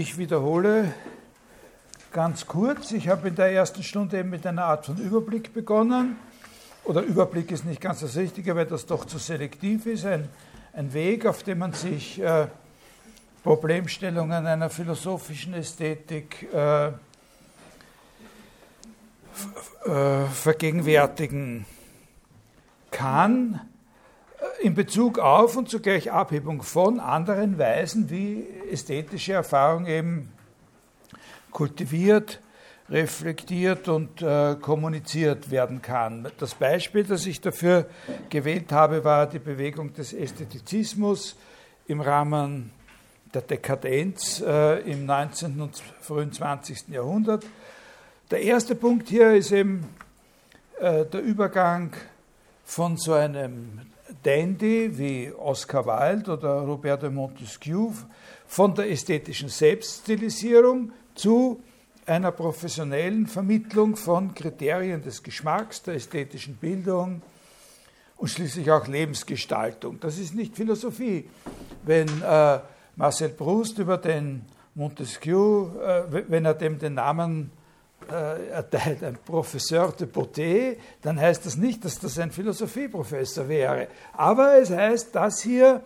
Ich wiederhole ganz kurz. Ich habe in der ersten Stunde eben mit einer Art von Überblick begonnen. Oder Überblick ist nicht ganz das Richtige, weil das doch zu selektiv ist. Ein, ein Weg, auf dem man sich äh, Problemstellungen einer philosophischen Ästhetik äh, äh, vergegenwärtigen kann in Bezug auf und zugleich Abhebung von anderen Weisen, wie ästhetische Erfahrung eben kultiviert, reflektiert und äh, kommuniziert werden kann. Das Beispiel, das ich dafür gewählt habe, war die Bewegung des Ästhetizismus im Rahmen der Dekadenz äh, im 19. und frühen 20. Jahrhundert. Der erste Punkt hier ist eben äh, der Übergang von so einem Dandy wie Oscar Wilde oder Roberto Montesquieu, von der ästhetischen Selbststilisierung zu einer professionellen Vermittlung von Kriterien des Geschmacks, der ästhetischen Bildung und schließlich auch Lebensgestaltung. Das ist nicht Philosophie. Wenn äh, Marcel Proust über den Montesquieu, äh, wenn er dem den Namen erteilt, ein Professeur de Beauté, dann heißt das nicht, dass das ein Philosophieprofessor wäre. Aber es heißt, dass hier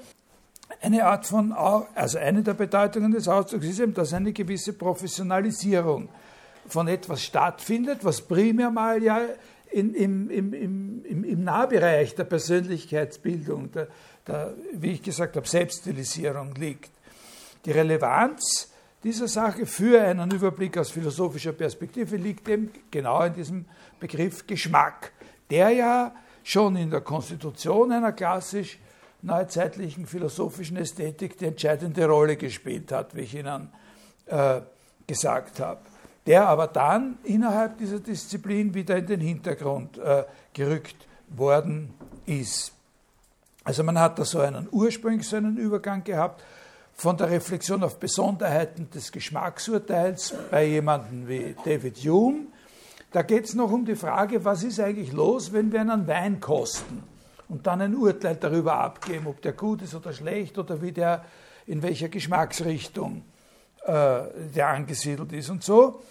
eine Art von, also eine der Bedeutungen des Ausdrucks ist eben, dass eine gewisse Professionalisierung von etwas stattfindet, was primär mal ja in, im, im, im, im Nahbereich der Persönlichkeitsbildung, der, der, wie ich gesagt habe, Selbststilisierung liegt. Die Relevanz dieser Sache für einen Überblick aus philosophischer Perspektive liegt eben genau in diesem Begriff Geschmack, der ja schon in der Konstitution einer klassisch neuzeitlichen philosophischen Ästhetik die entscheidende Rolle gespielt hat, wie ich Ihnen äh, gesagt habe, der aber dann innerhalb dieser Disziplin wieder in den Hintergrund äh, gerückt worden ist. Also man hat da so einen ursprünglich so Übergang gehabt von der Reflexion auf Besonderheiten des Geschmacksurteils bei jemandem wie David Hume. Da geht es noch um die Frage, was ist eigentlich los, wenn wir einen Wein kosten? und dann ein Urteil darüber abgeben, ob der gut ist oder schlecht oder wie der, in welcher Geschmacksrichtung äh, der angesiedelt ist und so.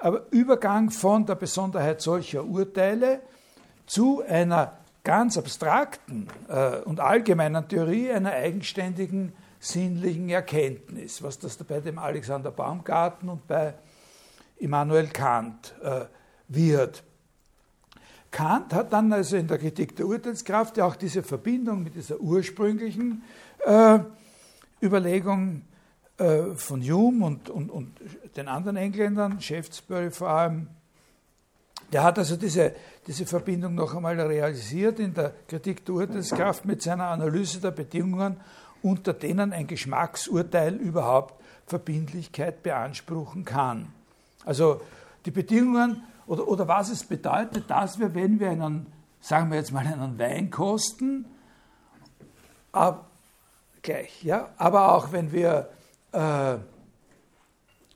Aber Übergang von der Besonderheit solcher Urteile zu einer ganz abstrakten äh, und allgemeinen Theorie einer eigenständigen sinnlichen Erkenntnis, was das bei dem Alexander Baumgarten und bei Immanuel Kant äh, wird. Kant hat dann also in der Kritik der Urteilskraft ja auch diese Verbindung mit dieser ursprünglichen äh, Überlegung äh, von Hume und, und, und den anderen Engländern, Shaftesbury vor allem, der hat also diese, diese Verbindung noch einmal realisiert in der Kritik der Urteilskraft mit seiner Analyse der Bedingungen, unter denen ein Geschmacksurteil überhaupt Verbindlichkeit beanspruchen kann. Also die Bedingungen, oder, oder was es bedeutet, dass wir, wenn wir einen, sagen wir jetzt mal, einen Wein kosten, ab, gleich, ja, aber auch wenn wir, äh,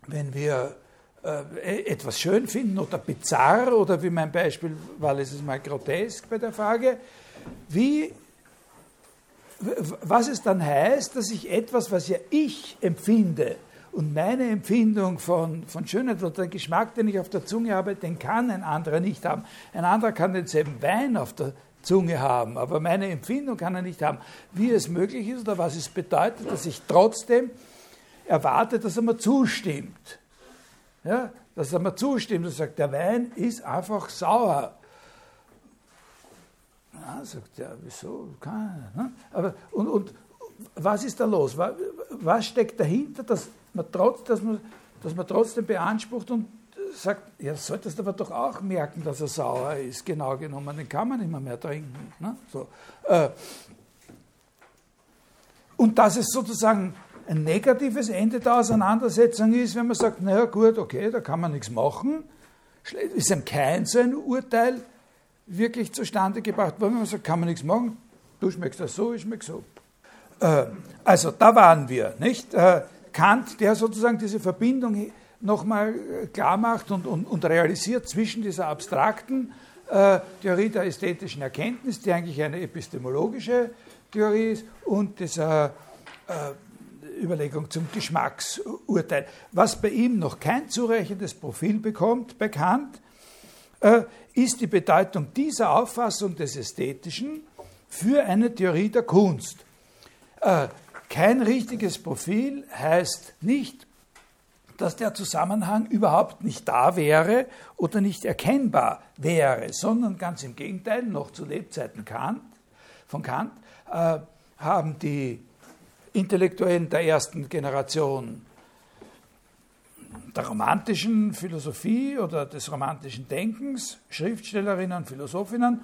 wenn wir äh, etwas schön finden oder bizarr oder wie mein Beispiel war letztes Mal grotesk bei der Frage, wie, was es dann heißt, dass ich etwas, was ja ich empfinde, und meine Empfindung von, von Schönheit oder der Geschmack, den ich auf der Zunge habe, den kann ein anderer nicht haben. Ein anderer kann denselben Wein auf der Zunge haben, aber meine Empfindung kann er nicht haben. Wie es möglich ist oder was es bedeutet, dass ich trotzdem erwarte, dass er mir zustimmt. Ja, dass er mir zustimmt und sagt, der Wein ist einfach sauer. Ja, sagt er, wieso? Kann, ne? Aber, und, und was ist da los? Was, was steckt dahinter, dass man, trotz, dass man, dass man trotzdem beansprucht und sagt, ja, solltest aber doch auch merken, dass er sauer ist, genau genommen, den kann man nicht mehr, mehr trinken. Ne? So. Äh, und dass es sozusagen ein negatives Ende der Auseinandersetzung ist, wenn man sagt, naja gut, okay, da kann man nichts machen, ist einem kein so ein Urteil wirklich zustande gebracht worden, man sagt, kann man nichts machen, du schmeckst das so, ich schmeck so. Äh, also da waren wir, nicht? Äh, Kant, der sozusagen diese Verbindung nochmal äh, klar macht und, und, und, realisiert zwischen dieser abstrakten Theorie der ästhetischen Erkenntnis, die eigentlich eine epistemologische Theorie ist, und dieser Überlegung zum Geschmacksurteil. Was bei ihm noch kein zureichendes Profil bekommt, bekannt, ist die Bedeutung dieser Auffassung des Ästhetischen für eine Theorie der Kunst. Äh, kein richtiges Profil heißt nicht, dass der Zusammenhang überhaupt nicht da wäre oder nicht erkennbar wäre, sondern ganz im Gegenteil, noch zu Lebzeiten Kant, von Kant äh, haben die Intellektuellen der ersten Generation der romantischen Philosophie oder des romantischen Denkens, Schriftstellerinnen, Philosophinnen,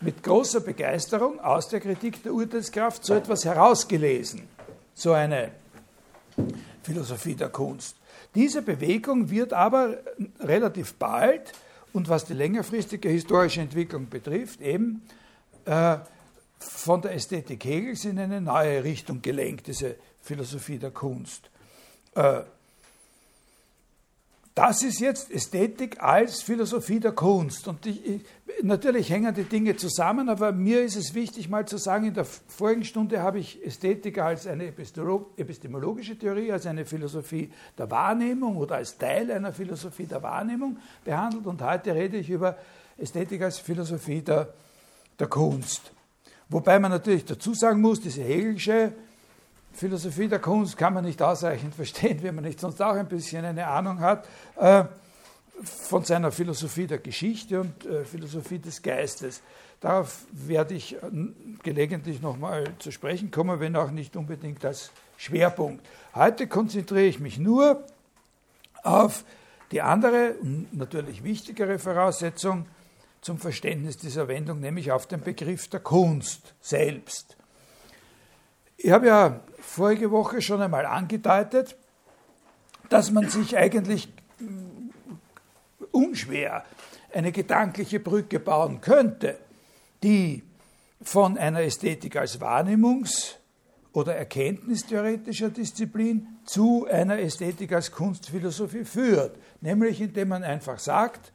mit großer Begeisterung aus der Kritik der Urteilskraft so etwas herausgelesen, so eine Philosophie der Kunst. Diese Bewegung wird aber relativ bald und was die längerfristige historische Entwicklung betrifft, eben äh, von der Ästhetik Hegels in eine neue Richtung gelenkt, diese Philosophie der Kunst. Äh, das ist jetzt Ästhetik als Philosophie der Kunst. Und ich, ich, natürlich hängen die Dinge zusammen, aber mir ist es wichtig, mal zu sagen, in der vorigen Stunde habe ich Ästhetik als eine epistemologische Theorie, als eine Philosophie der Wahrnehmung oder als Teil einer Philosophie der Wahrnehmung behandelt. Und heute rede ich über Ästhetik als Philosophie der, der Kunst. Wobei man natürlich dazu sagen muss, diese Hegelsche Philosophie der Kunst kann man nicht ausreichend verstehen, wenn man nicht sonst auch ein bisschen eine Ahnung hat äh, von seiner Philosophie der Geschichte und äh, Philosophie des Geistes. Darauf werde ich äh, gelegentlich nochmal zu sprechen kommen, wenn auch nicht unbedingt als Schwerpunkt. Heute konzentriere ich mich nur auf die andere natürlich wichtigere Voraussetzung zum Verständnis dieser Wendung, nämlich auf den Begriff der Kunst selbst. Ich habe ja vorige Woche schon einmal angedeutet, dass man sich eigentlich mm, unschwer eine gedankliche Brücke bauen könnte, die von einer Ästhetik als Wahrnehmungs- oder erkenntnistheoretischer Disziplin zu einer Ästhetik als Kunstphilosophie führt. Nämlich indem man einfach sagt,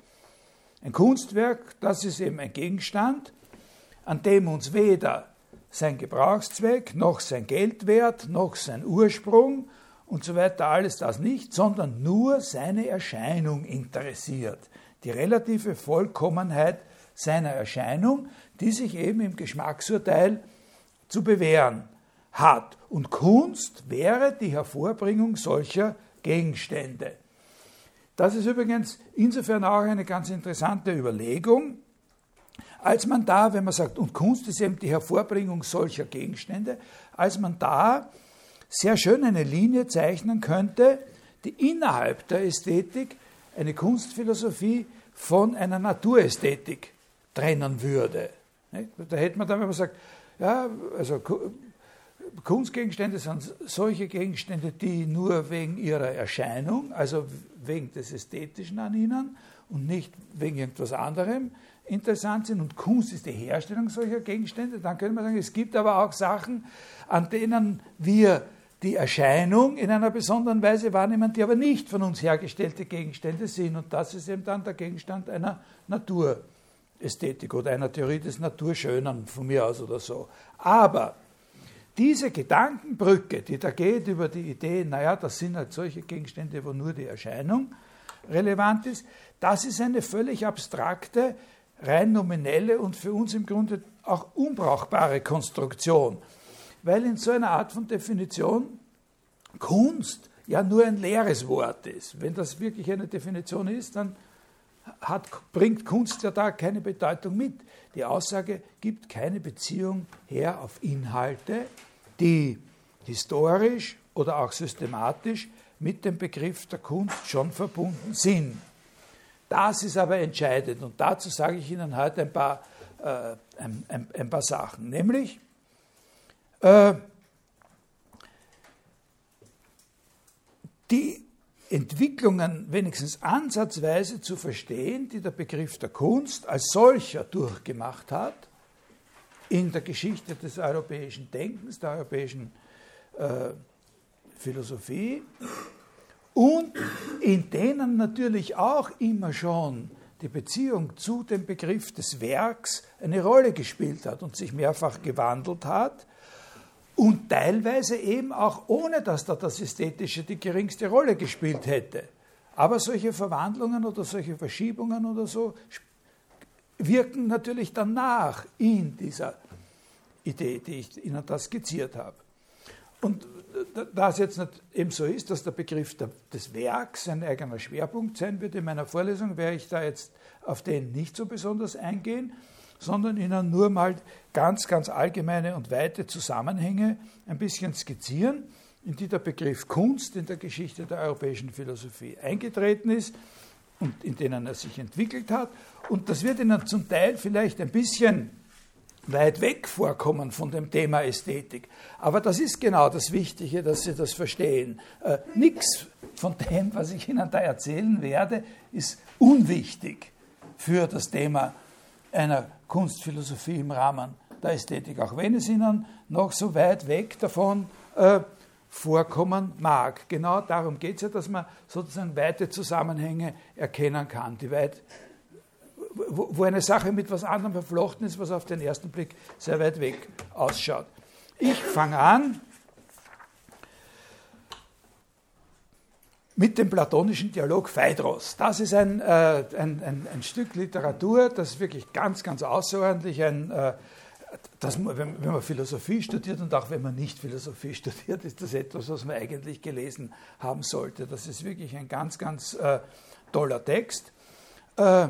ein Kunstwerk, das ist eben ein Gegenstand, an dem uns weder sein Gebrauchszweck, noch sein Geldwert, noch sein Ursprung und so weiter, alles das nicht, sondern nur seine Erscheinung interessiert. Die relative Vollkommenheit seiner Erscheinung, die sich eben im Geschmacksurteil zu bewähren hat. Und Kunst wäre die Hervorbringung solcher Gegenstände. Das ist übrigens insofern auch eine ganz interessante Überlegung, als man da, wenn man sagt, und Kunst ist eben die Hervorbringung solcher Gegenstände, als man da sehr schön eine Linie zeichnen könnte, die innerhalb der Ästhetik eine Kunstphilosophie von einer Naturästhetik trennen würde. Da hätte man dann, wenn man sagt, ja, also Kunstgegenstände sind solche Gegenstände, die nur wegen ihrer Erscheinung, also wegen des Ästhetischen an ihnen und nicht wegen irgendwas anderem interessant sind und Kunst ist die Herstellung solcher Gegenstände, dann könnte man sagen, es gibt aber auch Sachen, an denen wir die Erscheinung in einer besonderen Weise wahrnehmen, die aber nicht von uns hergestellte Gegenstände sind. Und das ist eben dann der Gegenstand einer Naturästhetik oder einer Theorie des Naturschönen von mir aus oder so. Aber diese Gedankenbrücke, die da geht über die Idee, naja, das sind halt solche Gegenstände, wo nur die Erscheinung relevant ist, das ist eine völlig abstrakte, rein nominelle und für uns im Grunde auch unbrauchbare Konstruktion. Weil in so einer Art von Definition Kunst ja nur ein leeres Wort ist. Wenn das wirklich eine Definition ist, dann hat, bringt Kunst ja da keine Bedeutung mit. Die Aussage gibt keine Beziehung her auf Inhalte, die historisch oder auch systematisch mit dem Begriff der Kunst schon verbunden sind. Das ist aber entscheidend und dazu sage ich Ihnen heute ein paar, äh, ein, ein, ein, paar Sachen. Nämlich, äh, die Entwicklungen wenigstens ansatzweise zu verstehen, die der Begriff der Kunst als solcher durchgemacht hat, in der Geschichte des europäischen Denkens, der europäischen äh, Philosophie, und in denen natürlich auch immer schon die Beziehung zu dem Begriff des Werks eine Rolle gespielt hat und sich mehrfach gewandelt hat und teilweise eben auch ohne, dass da das Ästhetische die geringste Rolle gespielt hätte. Aber solche Verwandlungen oder solche Verschiebungen oder so wirken natürlich danach in dieser Idee, die ich Ihnen da skizziert habe. Und da es jetzt nicht eben so ist, dass der Begriff des Werks ein eigener Schwerpunkt sein wird in meiner Vorlesung, werde ich da jetzt auf den nicht so besonders eingehen, sondern Ihnen nur mal ganz, ganz allgemeine und weite Zusammenhänge ein bisschen skizzieren, in die der Begriff Kunst in der Geschichte der europäischen Philosophie eingetreten ist und in denen er sich entwickelt hat. Und das wird Ihnen zum Teil vielleicht ein bisschen weit weg vorkommen von dem Thema Ästhetik. Aber das ist genau das Wichtige, dass Sie das verstehen. Äh, Nichts von dem, was ich Ihnen da erzählen werde, ist unwichtig für das Thema einer Kunstphilosophie im Rahmen der Ästhetik, auch wenn es Ihnen noch so weit weg davon äh, vorkommen mag. Genau darum geht es ja, dass man sozusagen weite Zusammenhänge erkennen kann, die weit wo, eine Sache mit was anderem verflochten ist, was auf den ersten Blick sehr weit weg ausschaut. Ich fange an mit dem platonischen Dialog Phaedros. Das ist ein, äh, ein, ein, ein, Stück Literatur, das wirklich ganz, ganz außerordentlich ein, äh, das, wenn, wenn man Philosophie studiert und auch wenn man nicht Philosophie studiert, ist das etwas, was man eigentlich gelesen haben sollte. Das ist wirklich ein ganz, ganz äh, toller Text. Äh,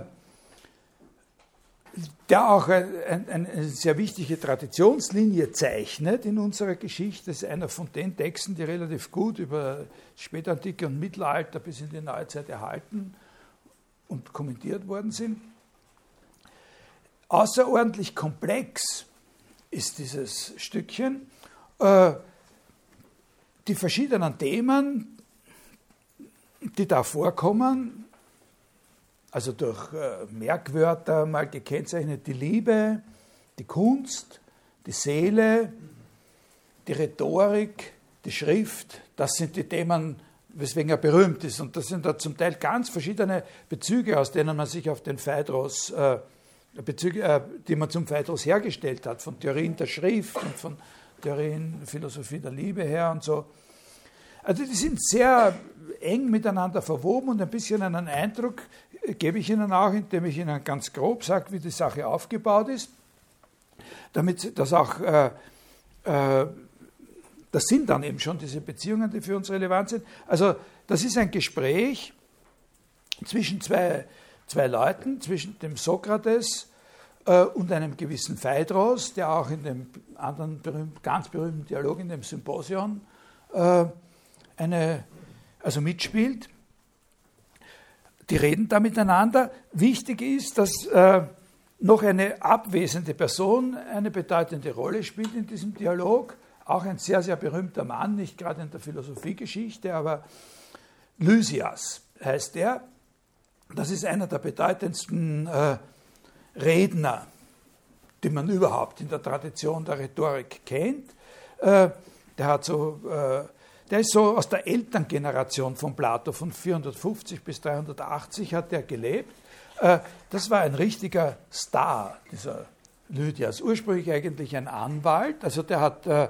der auch ein, eine sehr wichtige Traditionslinie zeichnet in unserer Geschichte. Das ist einer von den Texten, die relativ gut über Spätantike und Mittelalter bis in die Neuzeit erhalten und kommentiert worden sind. Außerordentlich komplex ist dieses Stückchen. Äh, die verschiedenen Themen, die da vorkommen, also durch äh, Merkwörter mal gekennzeichnet die Liebe, die Kunst, die Seele, die Rhetorik, die Schrift. Das sind die Themen, weswegen er berühmt ist. Und das sind da zum Teil ganz verschiedene Bezüge, aus denen man sich auf den Phaedros, äh, Bezüge, äh, die man zum Phaedros hergestellt hat, von Theorien der Schrift und von Theorien Philosophie der Liebe her und so. Also die sind sehr eng miteinander verwoben und ein bisschen einen Eindruck gebe ich Ihnen auch, indem ich Ihnen ganz grob sage, wie die Sache aufgebaut ist, damit das auch, äh, äh, das sind dann eben schon diese Beziehungen, die für uns relevant sind. Also das ist ein Gespräch zwischen zwei, zwei Leuten, zwischen dem Sokrates äh, und einem gewissen Phaedros, der auch in dem anderen berühmt, ganz berühmten Dialog, in dem Symposion, äh, eine, also mitspielt die reden da miteinander. Wichtig ist, dass äh, noch eine abwesende Person eine bedeutende Rolle spielt in diesem Dialog. Auch ein sehr, sehr berühmter Mann, nicht gerade in der Philosophiegeschichte, aber Lysias heißt er. Das ist einer der bedeutendsten äh, Redner, die man überhaupt in der Tradition der Rhetorik kennt. Äh, der hat so äh, der ist so aus der Elterngeneration von Plato, von 450 bis 380 hat er gelebt. Äh, das war ein richtiger Star, dieser Lydias. Ursprünglich eigentlich ein Anwalt, also der hat, äh,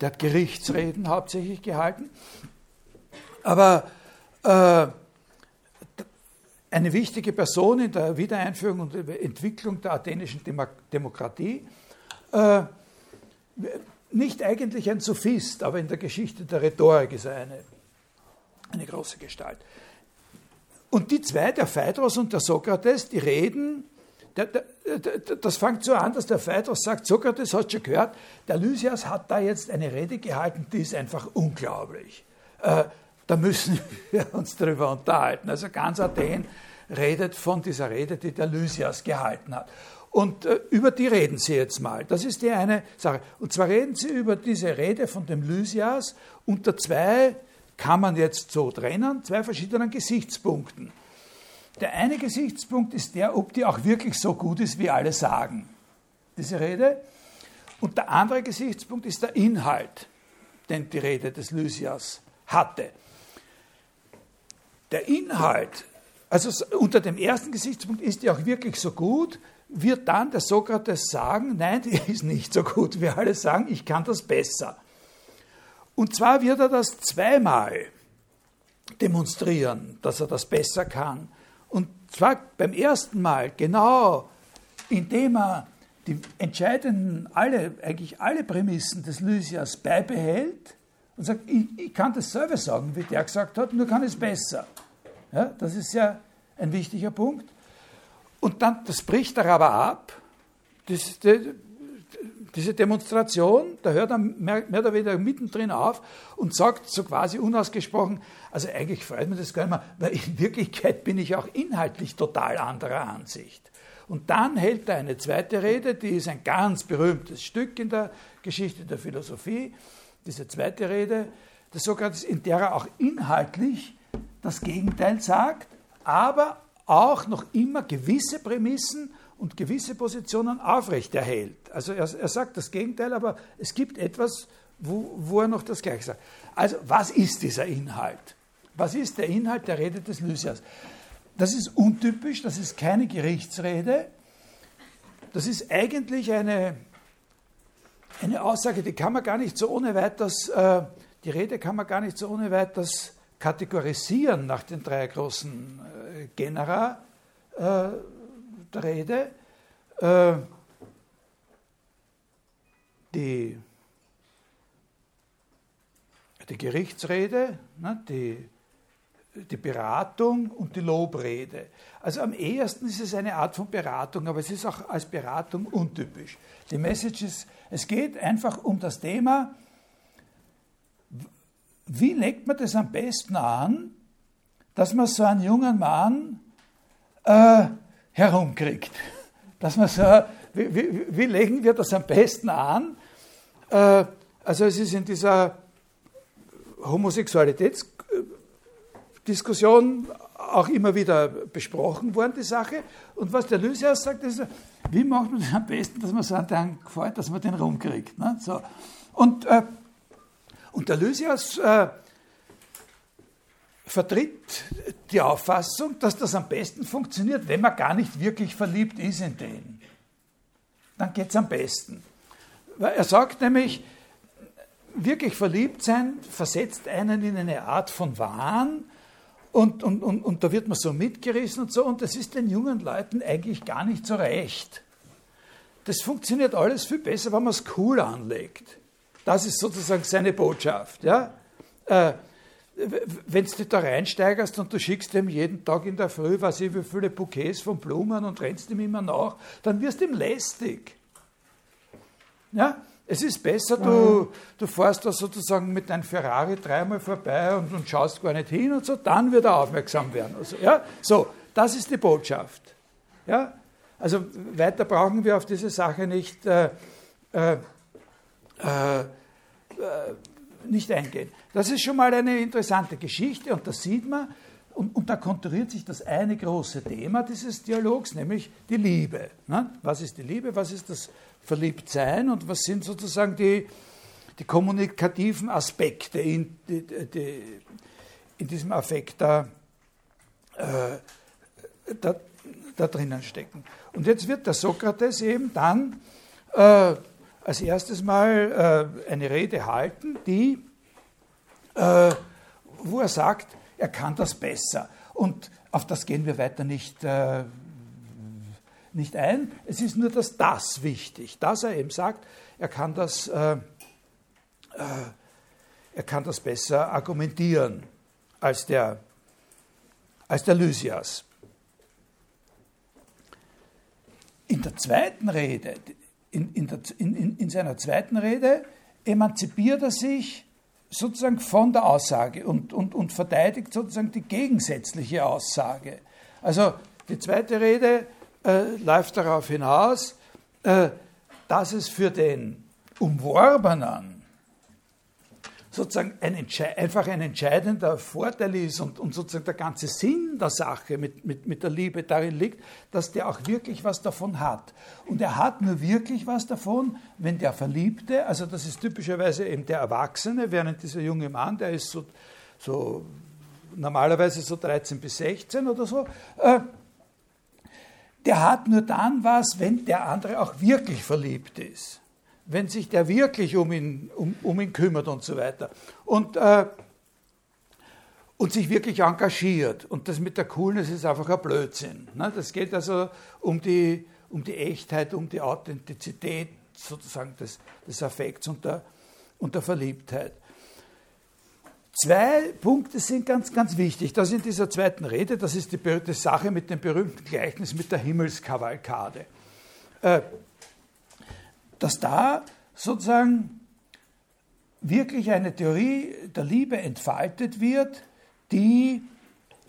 der hat Gerichtsreden hauptsächlich gehalten. Aber äh, eine wichtige Person in der Wiedereinführung und Entwicklung der athenischen Demokratie nicht eigentlich ein Sophist, aber in der Geschichte der Rhetorik ist er eine, eine große Gestalt. Und die zwei, der Phaedros und der Sokrates, die reden, der, der, der, das fängt so an, dass der Phaedros sagt, Sokrates, hast schon gehört, der Lysias hat da jetzt eine Rede gehalten, die ist einfach unglaublich. Äh, da müssen wir uns darüber unterhalten. Also ganz Athen redet von dieser Rede, die der Lysias gehalten hat. Und äh, über die reden Sie jetzt mal. Das ist die eine Sache. Und zwar reden Sie über diese Rede von dem Lysias unter zwei, kann man jetzt so trennen, zwei verschiedenen Gesichtspunkten. Der eine Gesichtspunkt ist der, ob die auch wirklich so gut ist, wie alle sagen, diese Rede. Und der andere Gesichtspunkt ist der Inhalt, den die Rede des Lysias hatte. Der Inhalt, also unter dem ersten Gesichtspunkt ist die auch wirklich so gut, wird dann der Sokrates sagen, nein, die ist nicht so gut. Wir alle sagen, ich kann das besser. Und zwar wird er das zweimal demonstrieren, dass er das besser kann. Und zwar beim ersten Mal genau, indem er die entscheidenden, alle, eigentlich alle Prämissen des Lysias beibehält und sagt, ich, ich kann dasselbe sagen, wie der gesagt hat, nur kann es besser. Ja, das ist ja ein wichtiger Punkt. Und dann, das bricht er aber ab. Das, die, diese Demonstration, da hört er mehr, mehr, oder weniger mittendrin auf und sagt so quasi unausgesprochen, also eigentlich freut mich das gar nicht mehr, weil in Wirklichkeit bin ich auch inhaltlich total anderer Ansicht. Und dann hält er eine zweite Rede, die ist ein ganz berühmtes Stück in der Geschichte der Philosophie, diese zweite Rede des Sokrates, in der er auch inhaltlich das Gegenteil sagt, aber auch noch immer gewisse Prämissen und gewisse Positionen aufrechterhält. Also er, er sagt das Gegenteil, aber es gibt etwas, wo, wo er noch das Gleiche sagt. Also was ist dieser Inhalt? Was ist der Inhalt der Rede des Lysias? Das ist untypisch, das ist keine Gerichtsrede. Das ist eigentlich eine, eine Aussage, die kann man gar nicht so ohne weiteres, äh, die Rede kann man gar nicht so ohne weiteres kategorisieren nach den drei großen äh, Genera äh, der Rede. Äh, die, die Gerichtsrede, ne, die, die Beratung und die Lobrede. Also am ehesten ist es eine Art von Beratung, aber es ist auch als Beratung untypisch. Die Message ist, es geht einfach um das Thema, wie legt man das am besten an, dass man so einen jungen Mann äh, herumkriegt? Dass man so, wie, wie, wie, legen wir das am besten an? Äh, also es ist in dieser Homosexualitätsdiskussion auch immer wieder besprochen worden, die Sache. Und was der Lysias sagt, ist, wie macht man das am besten, dass man so einen gefällt, dass man den rumkriegt. Ne? So. Und äh, und der Lysias äh, vertritt die Auffassung, dass das am besten funktioniert, wenn man gar nicht wirklich verliebt ist in den. Dann geht es am besten. Er sagt nämlich, wirklich verliebt sein versetzt einen in eine Art von Wahn und, und, und, und da wird man so mitgerissen und so und das ist den jungen Leuten eigentlich gar nicht so recht. Das funktioniert alles viel besser, wenn man es cool anlegt. Das ist sozusagen seine Botschaft. Ja? Äh, wenn du da reinsteigerst und du schickst ihm jeden Tag in der Früh, weiß ich, wie viele Bouquets von Blumen und rennst ihm immer nach, dann wirst du ihm lästig. Ja? Es ist besser, du, mhm. du fährst da sozusagen mit deinem Ferrari dreimal vorbei und, und schaust gar nicht hin und so, dann wird er aufmerksam werden. Also, ja? So, das ist die Botschaft. Ja? Also weiter brauchen wir auf diese Sache nicht äh, äh, äh, äh, nicht eingehen. Das ist schon mal eine interessante Geschichte und das sieht man. Und, und da konturiert sich das eine große Thema dieses Dialogs, nämlich die Liebe. Ne? Was ist die Liebe? Was ist das Verliebtsein? Und was sind sozusagen die, die kommunikativen Aspekte in, die, die, in diesem Affekt da, äh, da, da, drinnen stecken? Und jetzt wird der Sokrates eben dann äh, als erstes mal äh, eine Rede halten, die, äh, wo er sagt, er kann das besser. Und auf das gehen wir weiter nicht, äh, nicht ein. Es ist nur das Das wichtig, dass er eben sagt, er kann das, äh, äh, er kann das besser argumentieren als der, als der Lysias. In der zweiten Rede, in, in, der, in, in seiner zweiten Rede emanzipiert er sich sozusagen von der Aussage und, und, und verteidigt sozusagen die gegensätzliche Aussage. Also die zweite Rede äh, läuft darauf hinaus, äh, dass es für den Umworbenen sozusagen ein einfach ein entscheidender Vorteil ist und, und, sozusagen der ganze Sinn der Sache mit, mit, mit der Liebe darin liegt, dass der auch wirklich was davon hat. Und er hat nur wirklich was davon, wenn der Verliebte, also das ist typischerweise eben der Erwachsene, während dieser junge Mann, der ist so, so normalerweise so 13 bis 16 oder so, äh, der hat nur dann was, wenn der andere auch wirklich verliebt ist. Wenn sich der wirklich um ihn, um, um ihn kümmert und so weiter. Und, äh, und sich wirklich engagiert. Und das mit der Coolness ist einfach ein Blödsinn. Ne? Das geht also um die, um die Echtheit, um die Authentizität sozusagen des, des Affekts und der, und der Verliebtheit. Zwei Punkte sind ganz, ganz wichtig. Das in dieser zweiten Rede, das ist die, die Sache mit dem berühmten Gleichnis mit der Himmelskavalkade. Äh, dass da sozusagen wirklich eine Theorie der Liebe entfaltet wird, die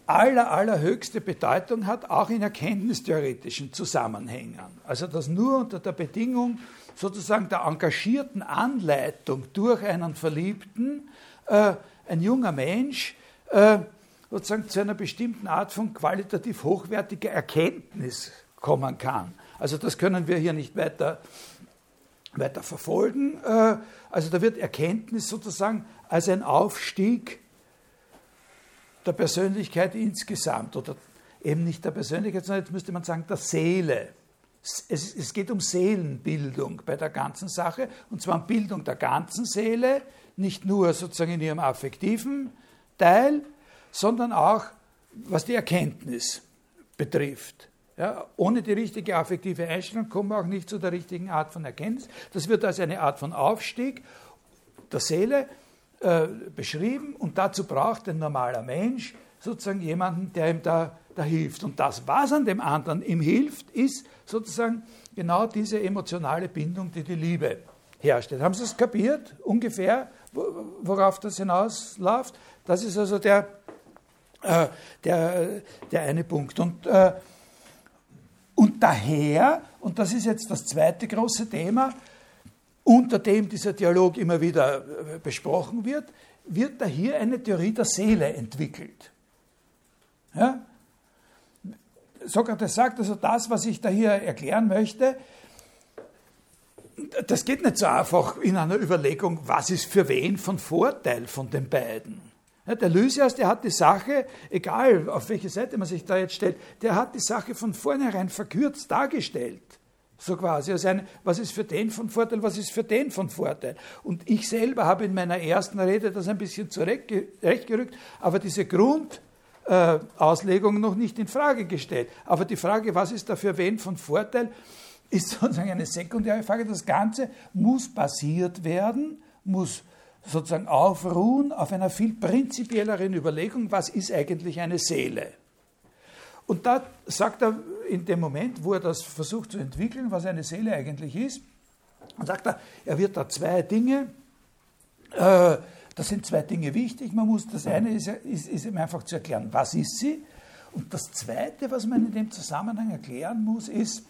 aller, allerhöchste Bedeutung hat, auch in erkenntnistheoretischen Zusammenhängen. Also dass nur unter der Bedingung sozusagen der engagierten Anleitung durch einen Verliebten äh, ein junger Mensch äh, sozusagen zu einer bestimmten Art von qualitativ hochwertiger Erkenntnis kommen kann. Also das können wir hier nicht weiter, weiter verfolgen. Äh, also da wird Erkenntnis sozusagen als ein Aufstieg der Persönlichkeit insgesamt oder eben nicht der Persönlichkeit, sondern jetzt müsste man sagen der Seele. Es, geht um Seelenbildung bei der ganzen Sache, und zwar um Bildung der ganzen Seele, nicht nur sozusagen in ihrem affektiven Teil, sondern auch was die Erkenntnis betrifft. Ja, ohne die richtige affektive Einstellung kommen wir auch nicht zu der richtigen Art von Erkenntnis. Das wird als eine Art von Aufstieg der Seele äh, beschrieben und dazu braucht ein normaler Mensch sozusagen jemanden, der ihm da, da hilft. Und das, was an dem anderen ihm hilft, ist sozusagen genau diese emotionale Bindung, die die Liebe herstellt. Haben Sie es kapiert, ungefähr, worauf das hinausläuft? Das ist also der, äh, der, der eine Punkt. Und, äh, und daher, und das ist jetzt das zweite große Thema, unter dem dieser Dialog immer wieder äh, besprochen wird, wird da hier eine Theorie der Seele entwickelt. Ja? Sokrates sagt also, das, was ich da hier erklären möchte, das geht nicht so einfach in einer Überlegung, was ist für wen von Vorteil von den beiden. Der Lysias, der hat die Sache, egal auf welche Seite man sich da jetzt stellt, der hat die Sache von vornherein verkürzt dargestellt. So quasi, also eine, was ist für den von Vorteil, was ist für den von Vorteil. Und ich selber habe in meiner ersten Rede das ein bisschen zurechtgerückt, aber diese Grundauslegung äh, noch nicht in Frage gestellt. Aber die Frage, was ist da für wen von Vorteil, ist sozusagen eine sekundäre Frage. Das Ganze muss basiert werden, muss sozusagen aufruhen auf einer viel prinzipielleren Überlegung, was ist eigentlich eine Seele. Und da sagt er in dem Moment, wo er das versucht zu entwickeln, was eine Seele eigentlich ist, sagt er, er wird da zwei Dinge, äh, das sind zwei Dinge wichtig. Man muss, das eine ist, ist, ist ihm einfach zu erklären, was ist sie? Und das zweite, was man in dem Zusammenhang erklären muss, ist,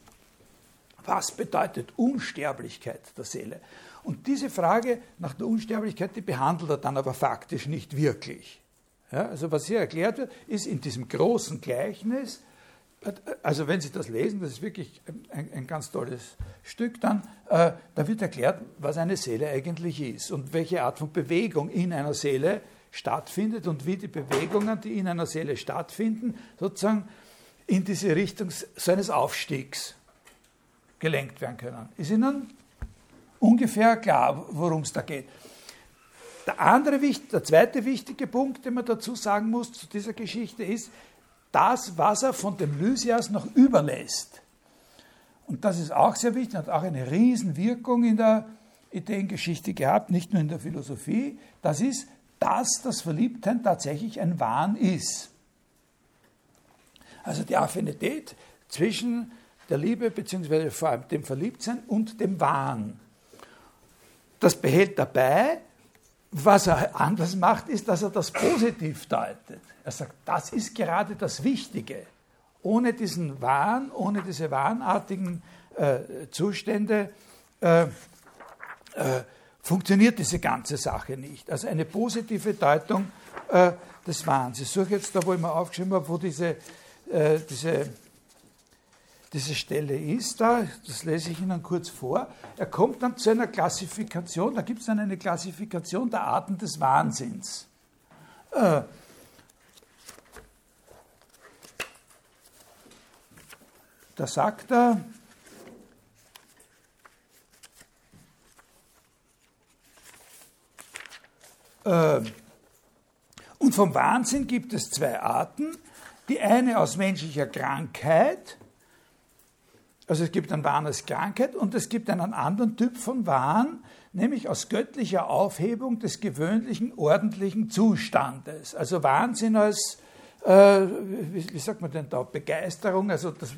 was bedeutet Unsterblichkeit der Seele? Und diese Frage nach der Unsterblichkeit, die behandelt er dann aber faktisch nicht wirklich. Ja, also was hier erklärt wird, ist in diesem großen Gleichnis, also wenn Sie das lesen, das ist wirklich ein, ein ganz tolles Stück, dann äh, da wird erklärt, was eine Seele eigentlich ist und welche Art von Bewegung in einer Seele stattfindet und wie die Bewegungen, die in einer Seele stattfinden, sozusagen in diese Richtung seines Aufstiegs gelenkt werden können. Ist Ihnen ungefähr klar, worum es da geht? Der, andere, der zweite wichtige Punkt, den man dazu sagen muss zu dieser Geschichte, ist das, was er von dem Lysias noch überlässt. Und das ist auch sehr wichtig, hat auch eine Riesenwirkung in der Ideengeschichte gehabt, nicht nur in der Philosophie. Das ist, dass das Verliebtsein tatsächlich ein Wahn ist. Also die Affinität zwischen der Liebe bzw. vor allem dem Verliebtsein und dem Wahn. Das behält dabei was er anders macht, ist, dass er das positiv deutet. Er sagt, das ist gerade das Wichtige. Ohne diesen Wahn, ohne diese wahnartigen äh, Zustände äh, äh, funktioniert diese ganze Sache nicht. Also eine positive Deutung äh, des Wahns. Ich suche jetzt da, wo ich mir aufgeschrieben habe, wo diese, äh, diese diese Stelle ist da, das lese ich Ihnen kurz vor. Er kommt dann zu einer Klassifikation, da gibt es dann eine Klassifikation der Arten des Wahnsinns. Äh, da sagt er, äh, und vom Wahnsinn gibt es zwei Arten. Die eine aus menschlicher Krankheit, also es gibt einen Wahn als Krankheit und es gibt einen anderen Typ von Wahn, nämlich aus göttlicher Aufhebung des gewöhnlichen, ordentlichen Zustandes. Also Wahnsinn als, äh, wie, wie, sagt man denn da, Begeisterung, also das,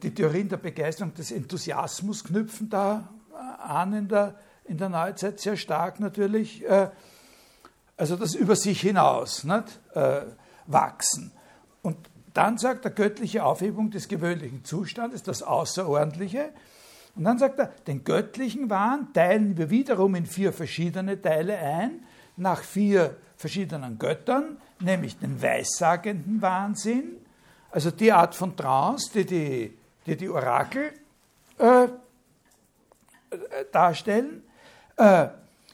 die Theorien der Begeisterung des Enthusiasmus knüpfen da an in der, in der Neuzeit sehr stark natürlich. Äh, also das über sich hinaus nicht, äh, wachsen. Und dann sagt er göttliche Aufhebung des gewöhnlichen Zustandes, das Außerordentliche. Und dann sagt er, den göttlichen Wahn teilen wir wiederum in vier verschiedene Teile ein, nach vier verschiedenen Göttern, nämlich den weissagenden Wahnsinn, also die Art von Trance, die die, die, die Orakel äh, darstellen, äh,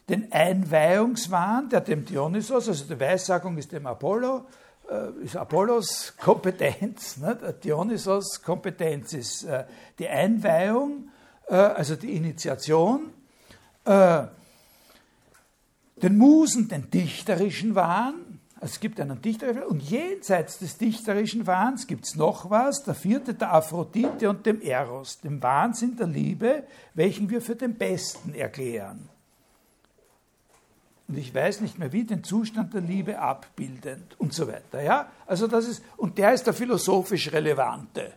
den Einweihungswahn, der dem Dionysos, also die Weissagung ist dem Apollo, äh, ist Apollos Kompetenz, ne? Dionysos Kompetenz ist äh, die Einweihung äh, also die Initiation, äh, den Musen, den dichterischen Wahn, also es gibt einen dichterischen und jenseits des dichterischen Wahns gibt es noch was, der vierte der Aphrodite und dem Eros, dem Wahnsinn der Liebe, welchen wir für den Besten erklären. Und ich weiß nicht mehr wie, den Zustand der Liebe abbildend und so weiter. Ja? Also das ist, und der ist der philosophisch relevante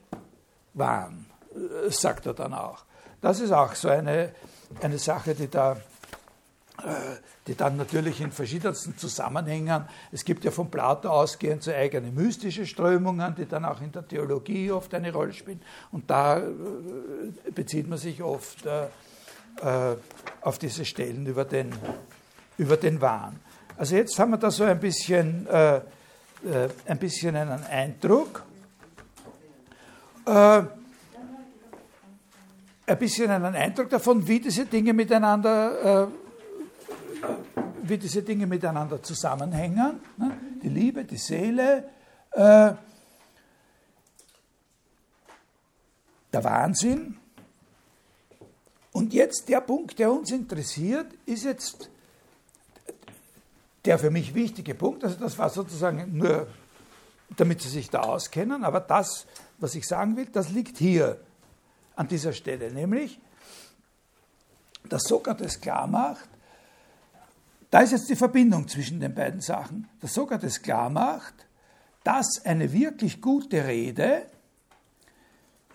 Wahn, äh, sagt er dann auch. Das ist auch so eine, eine Sache, die da äh, die dann natürlich in verschiedensten Zusammenhängen, es gibt ja von Plato ausgehend so eigene mystische Strömungen, die dann auch in der Theologie oft eine Rolle spielen. Und da äh, bezieht man sich oft äh, auf diese Stellen über den, über den Wahn. Also jetzt haben wir da so ein bisschen, ein bisschen einen Eindruck ein bisschen einen Eindruck davon, wie diese Dinge miteinander, äh, wie diese Dinge miteinander zusammenhängen. Ne? Die Liebe, die Seele, äh, der Wahnsinn. Und jetzt der Punkt, der uns interessiert, ist jetzt der für mich wichtige Punkt. Also das war sozusagen nur, damit Sie sich da auskennen, aber das, was ich sagen will, das liegt hier an dieser Stelle, nämlich, dass Sokrates klar macht, da ist jetzt die Verbindung zwischen den beiden Sachen, dass Sokrates klar macht, dass eine wirklich gute Rede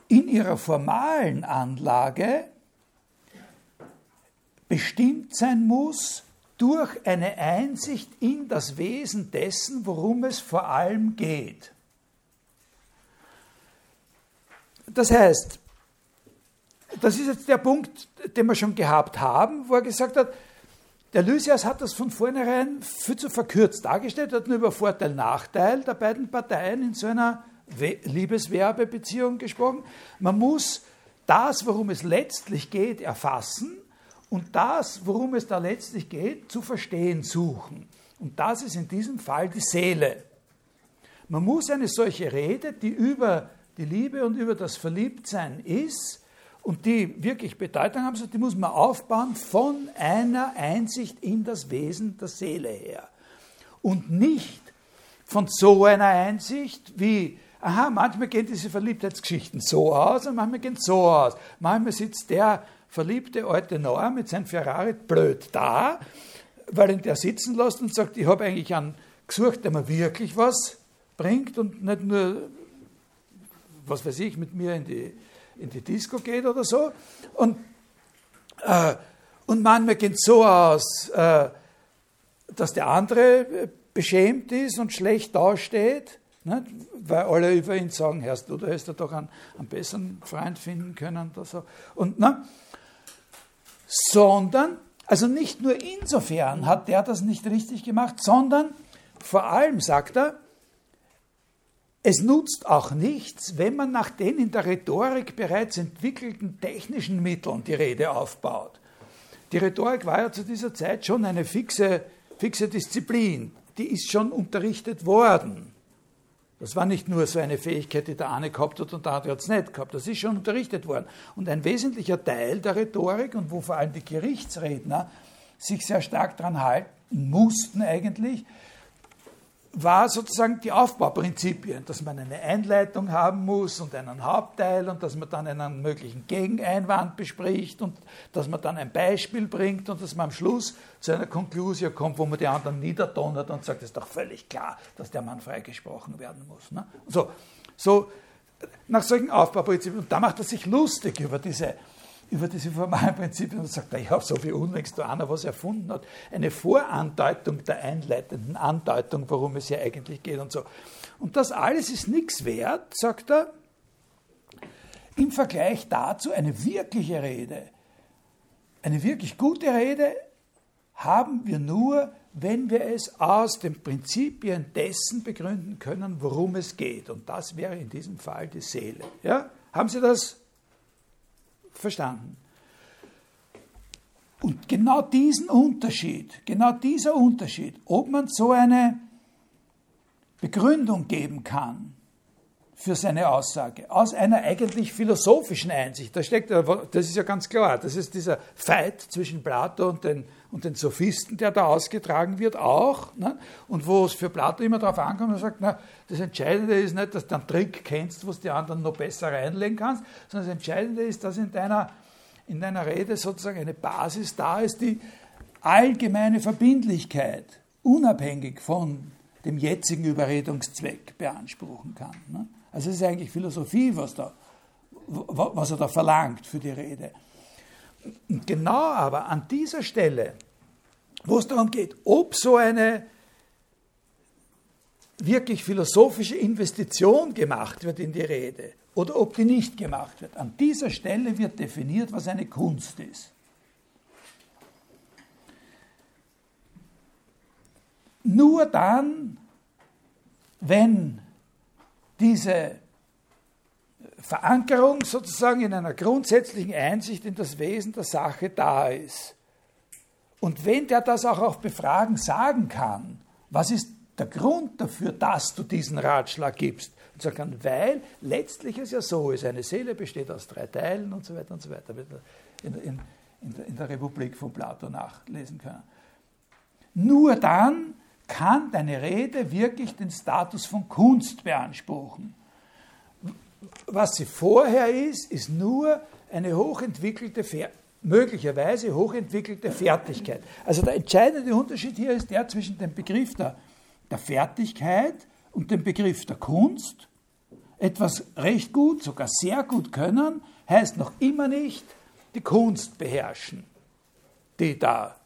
in ihrer formalen Anlage bestimmt sein muss durch eine Einsicht in das Wesen dessen, worum es vor allem geht. Das heißt, das ist jetzt der Punkt, den wir schon gehabt haben, wo er gesagt hat, der Lysias hat das von vornherein viel zu verkürzt dargestellt, hat nur über Vorteil, Nachteil der beiden Parteien in so einer Liebeswerbebeziehung gesprochen. Man muss das, worum es letztlich geht, erfassen und das, worum es da letztlich geht, zu verstehen suchen. Und das ist in diesem Fall die Seele. Man muss eine solche Rede, die über die Liebe und über das Verliebtsein ist, und die wirklich Bedeutung haben, die muss man aufbauen von einer Einsicht in das Wesen der Seele her. Und nicht von so einer Einsicht wie, aha, manchmal gehen diese Verliebtheitsgeschichten so aus und manchmal gehen so aus. Manchmal sitzt der verliebte alte Noah mit seinem Ferrari blöd da, weil ihn der sitzen lässt und sagt, ich habe eigentlich einen gesucht, der mir wirklich was bringt und nicht nur, was weiß ich, mit mir in die in die Disco geht oder so. Und, äh, und manchmal geht so aus, äh, dass der andere beschämt ist und schlecht dasteht, nicht? weil alle über ihn sagen, Herrst du, du hättest doch einen, einen besseren Freund finden können oder so. Und, ne? Sondern, also nicht nur insofern hat der das nicht richtig gemacht, sondern vor allem, sagt er, es nutzt auch nichts, wenn man nach den in der Rhetorik bereits entwickelten technischen Mitteln die Rede aufbaut. Die Rhetorik war ja zu dieser Zeit schon eine fixe, fixe Disziplin, die ist schon unterrichtet worden. Das war nicht nur so eine Fähigkeit, die der eine gehabt hat und der andere hat es nicht gehabt. Das ist schon unterrichtet worden. Und ein wesentlicher Teil der Rhetorik und wo vor allem die Gerichtsredner sich sehr stark daran halten mussten eigentlich, war sozusagen die Aufbauprinzipien, dass man eine Einleitung haben muss und einen Hauptteil und dass man dann einen möglichen Gegeneinwand bespricht und dass man dann ein Beispiel bringt und dass man am Schluss zu einer Konklusion kommt, wo man die anderen niederdonnert und sagt, es ist doch völlig klar, dass der Mann freigesprochen werden muss. Ne? So, so nach solchen Aufbauprinzipien. Und da macht er sich lustig über diese über diese formalen Prinzipien und sagt, ich habe so wie unlängst einer was erfunden hat. Eine Vorandeutung der einleitenden Andeutung, worum es hier eigentlich geht und so. Und das alles ist nichts wert, sagt er, im Vergleich dazu eine wirkliche Rede. Eine wirklich gute Rede haben wir nur, wenn wir es aus den Prinzipien dessen begründen können, worum es geht. Und das wäre in diesem Fall die Seele. Ja? Haben Sie das verstanden. Und genau diesen Unterschied, genau dieser Unterschied, ob man so eine Begründung geben kann für seine Aussage aus einer eigentlich philosophischen Einsicht, da steckt, das ist ja ganz klar, das ist dieser Fight zwischen Plato und den, und den Sophisten, der da ausgetragen wird, auch, ne? und wo es für Plato immer darauf ankommt, er sagt, na, das Entscheidende ist nicht, dass du einen Trick kennst, was die anderen noch besser reinlegen kannst, sondern das Entscheidende ist, dass in deiner, in deiner Rede sozusagen eine Basis da ist, die allgemeine Verbindlichkeit, unabhängig von dem jetzigen Überredungszweck beanspruchen kann. Ne? Also es ist eigentlich Philosophie, was, da, was er da verlangt für die Rede. Genau aber an dieser Stelle, wo es darum geht, ob so eine wirklich philosophische Investition gemacht wird in die Rede oder ob die nicht gemacht wird. An dieser Stelle wird definiert, was eine Kunst ist. Nur dann, wenn diese Verankerung sozusagen in einer grundsätzlichen Einsicht in das Wesen der Sache da ist. Und wenn der das auch auf Befragen sagen kann, was ist der Grund dafür, dass du diesen Ratschlag gibst? Und sagen kann, weil letztlich es ja so ist, eine Seele besteht aus drei Teilen und so weiter und so weiter, in, in, in der Republik von Plato nachlesen können. Nur dann kann deine Rede wirklich den Status von Kunst beanspruchen was sie vorher ist, ist nur eine hochentwickelte, möglicherweise hochentwickelte Fertigkeit. Also der entscheidende Unterschied hier ist der zwischen dem Begriff der, der Fertigkeit und dem Begriff der Kunst. Etwas recht gut, sogar sehr gut können, heißt noch immer nicht die Kunst beherrschen, die da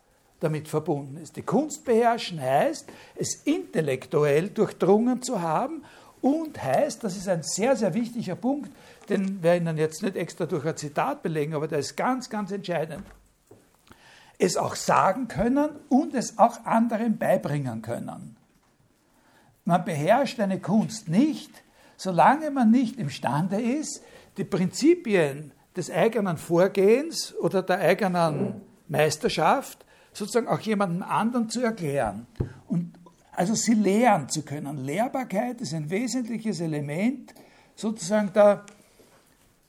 damit verbunden ist. Die Kunst beherrschen heißt, es intellektuell durchdrungen zu haben und heißt, das ist ein sehr, sehr wichtiger Punkt, den wir Ihnen jetzt nicht extra durch ein Zitat belegen, aber der ist ganz, ganz entscheidend. Es auch sagen können und es auch anderen beibringen können. Man beherrscht eine Kunst nicht, solange man nicht imstande ist, die Prinzipien des eigenen Vorgehens oder der eigenen Meisterschaft sozusagen auch jemandem anderen zu erklären. Und also sie lehren zu können. Lehrbarkeit ist ein wesentliches Element sozusagen der,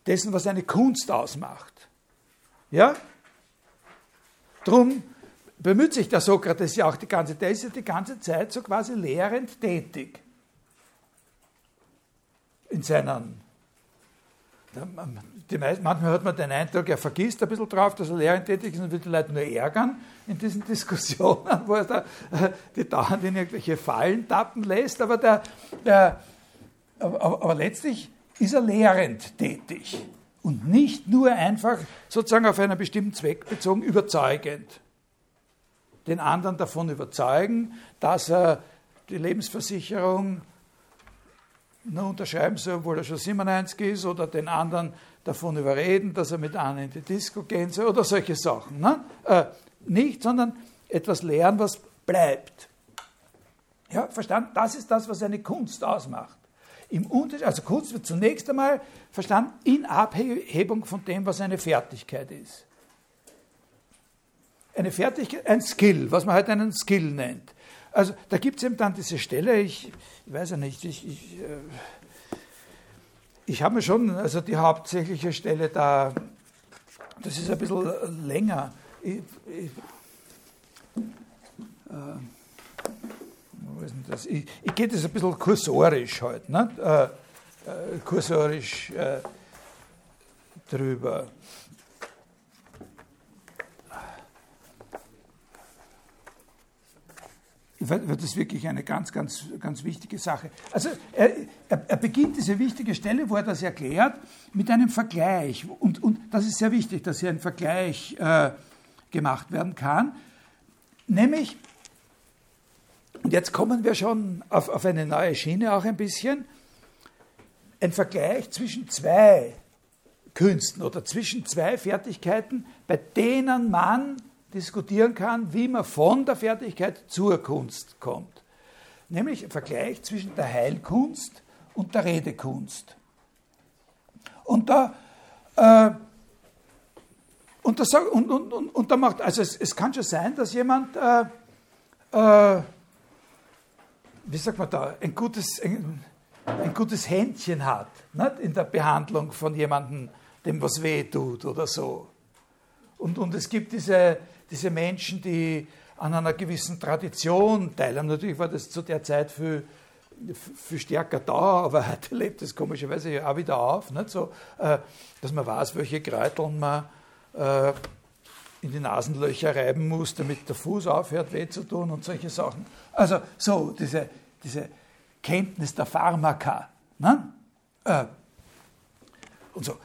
dessen, was eine Kunst ausmacht. Ja? Drum bemüht sich der Sokrates ja auch die ganze Zeit, der ist ja die ganze Zeit so quasi lehrend tätig in seinen meisten, manchmal hat man den Eindruck, er vergisst ein bisschen drauf, dass er lehrend tätig ist und will die Leute nur ärgern in diesen Diskussionen, wo er da, äh, die dauernd in irgendwelche Fallen tappen lässt. Aber, der, der, aber, aber letztlich ist er lehrend tätig und nicht nur einfach sozusagen auf einen bestimmten Zweck bezogen überzeugend. Den anderen davon überzeugen, dass er die Lebensversicherung nur unterschreiben soll, obwohl er schon 97 ist, oder den anderen davon überreden, dass er mit Anne in die Disco gehen soll, oder solche Sachen. Ne? Äh, nicht, sondern etwas lernen, was bleibt. Ja, verstanden? Das ist das, was eine Kunst ausmacht. Im Unterschied, also Kunst wird zunächst einmal verstanden in Abhebung von dem, was eine Fertigkeit ist. Eine Fertigkeit, ein Skill, was man halt einen Skill nennt. Also da gibt es eben dann diese Stelle, ich, ich weiß ja nicht, ich, ich, äh, ich habe mir schon, also die hauptsächliche Stelle da, das ist ein bisschen länger. Ich, ich, äh, ich, ich gehe das ein bisschen kursorisch heute, ne? Äh, äh, kursorisch äh, drüber. wird das wirklich eine ganz, ganz, ganz wichtige Sache. Also er, er, er, beginnt diese wichtige Stelle, wo er das erklärt, mit einem Vergleich. Und, und das ist sehr wichtig, dass hier ein Vergleich äh, gemacht werden kann. Nämlich, und jetzt kommen wir schon auf, auf eine neue Schiene auch ein bisschen, ein Vergleich zwischen zwei Künsten oder zwischen zwei Fertigkeiten, bei denen man diskutieren kann, wie man von der Fertigkeit zur Kunst kommt. Nämlich ein Vergleich zwischen der Heilkunst und der Redekunst. Und da, äh, und, das, und, und, und, und da macht, also es, es, kann schon sein, dass jemand, äh, äh, wie sagt man da, ein gutes, ein, ein gutes Händchen hat nicht? in der Behandlung von jemandem, dem was weh tut oder so. Und, und es gibt diese, diese Menschen, die an einer gewissen Tradition teilhaben. Natürlich war das zu der Zeit viel, viel stärker da, aber heute lebt es komischerweise auch wieder auf, nicht? So, äh, dass man weiß, welche Kräuteln man äh, in die Nasenlöcher reiben muss, damit der Fuß aufhört, weh zu tun und solche Sachen. Also so, diese, diese Kenntnis der Pharmaka. Ne? Äh, und so.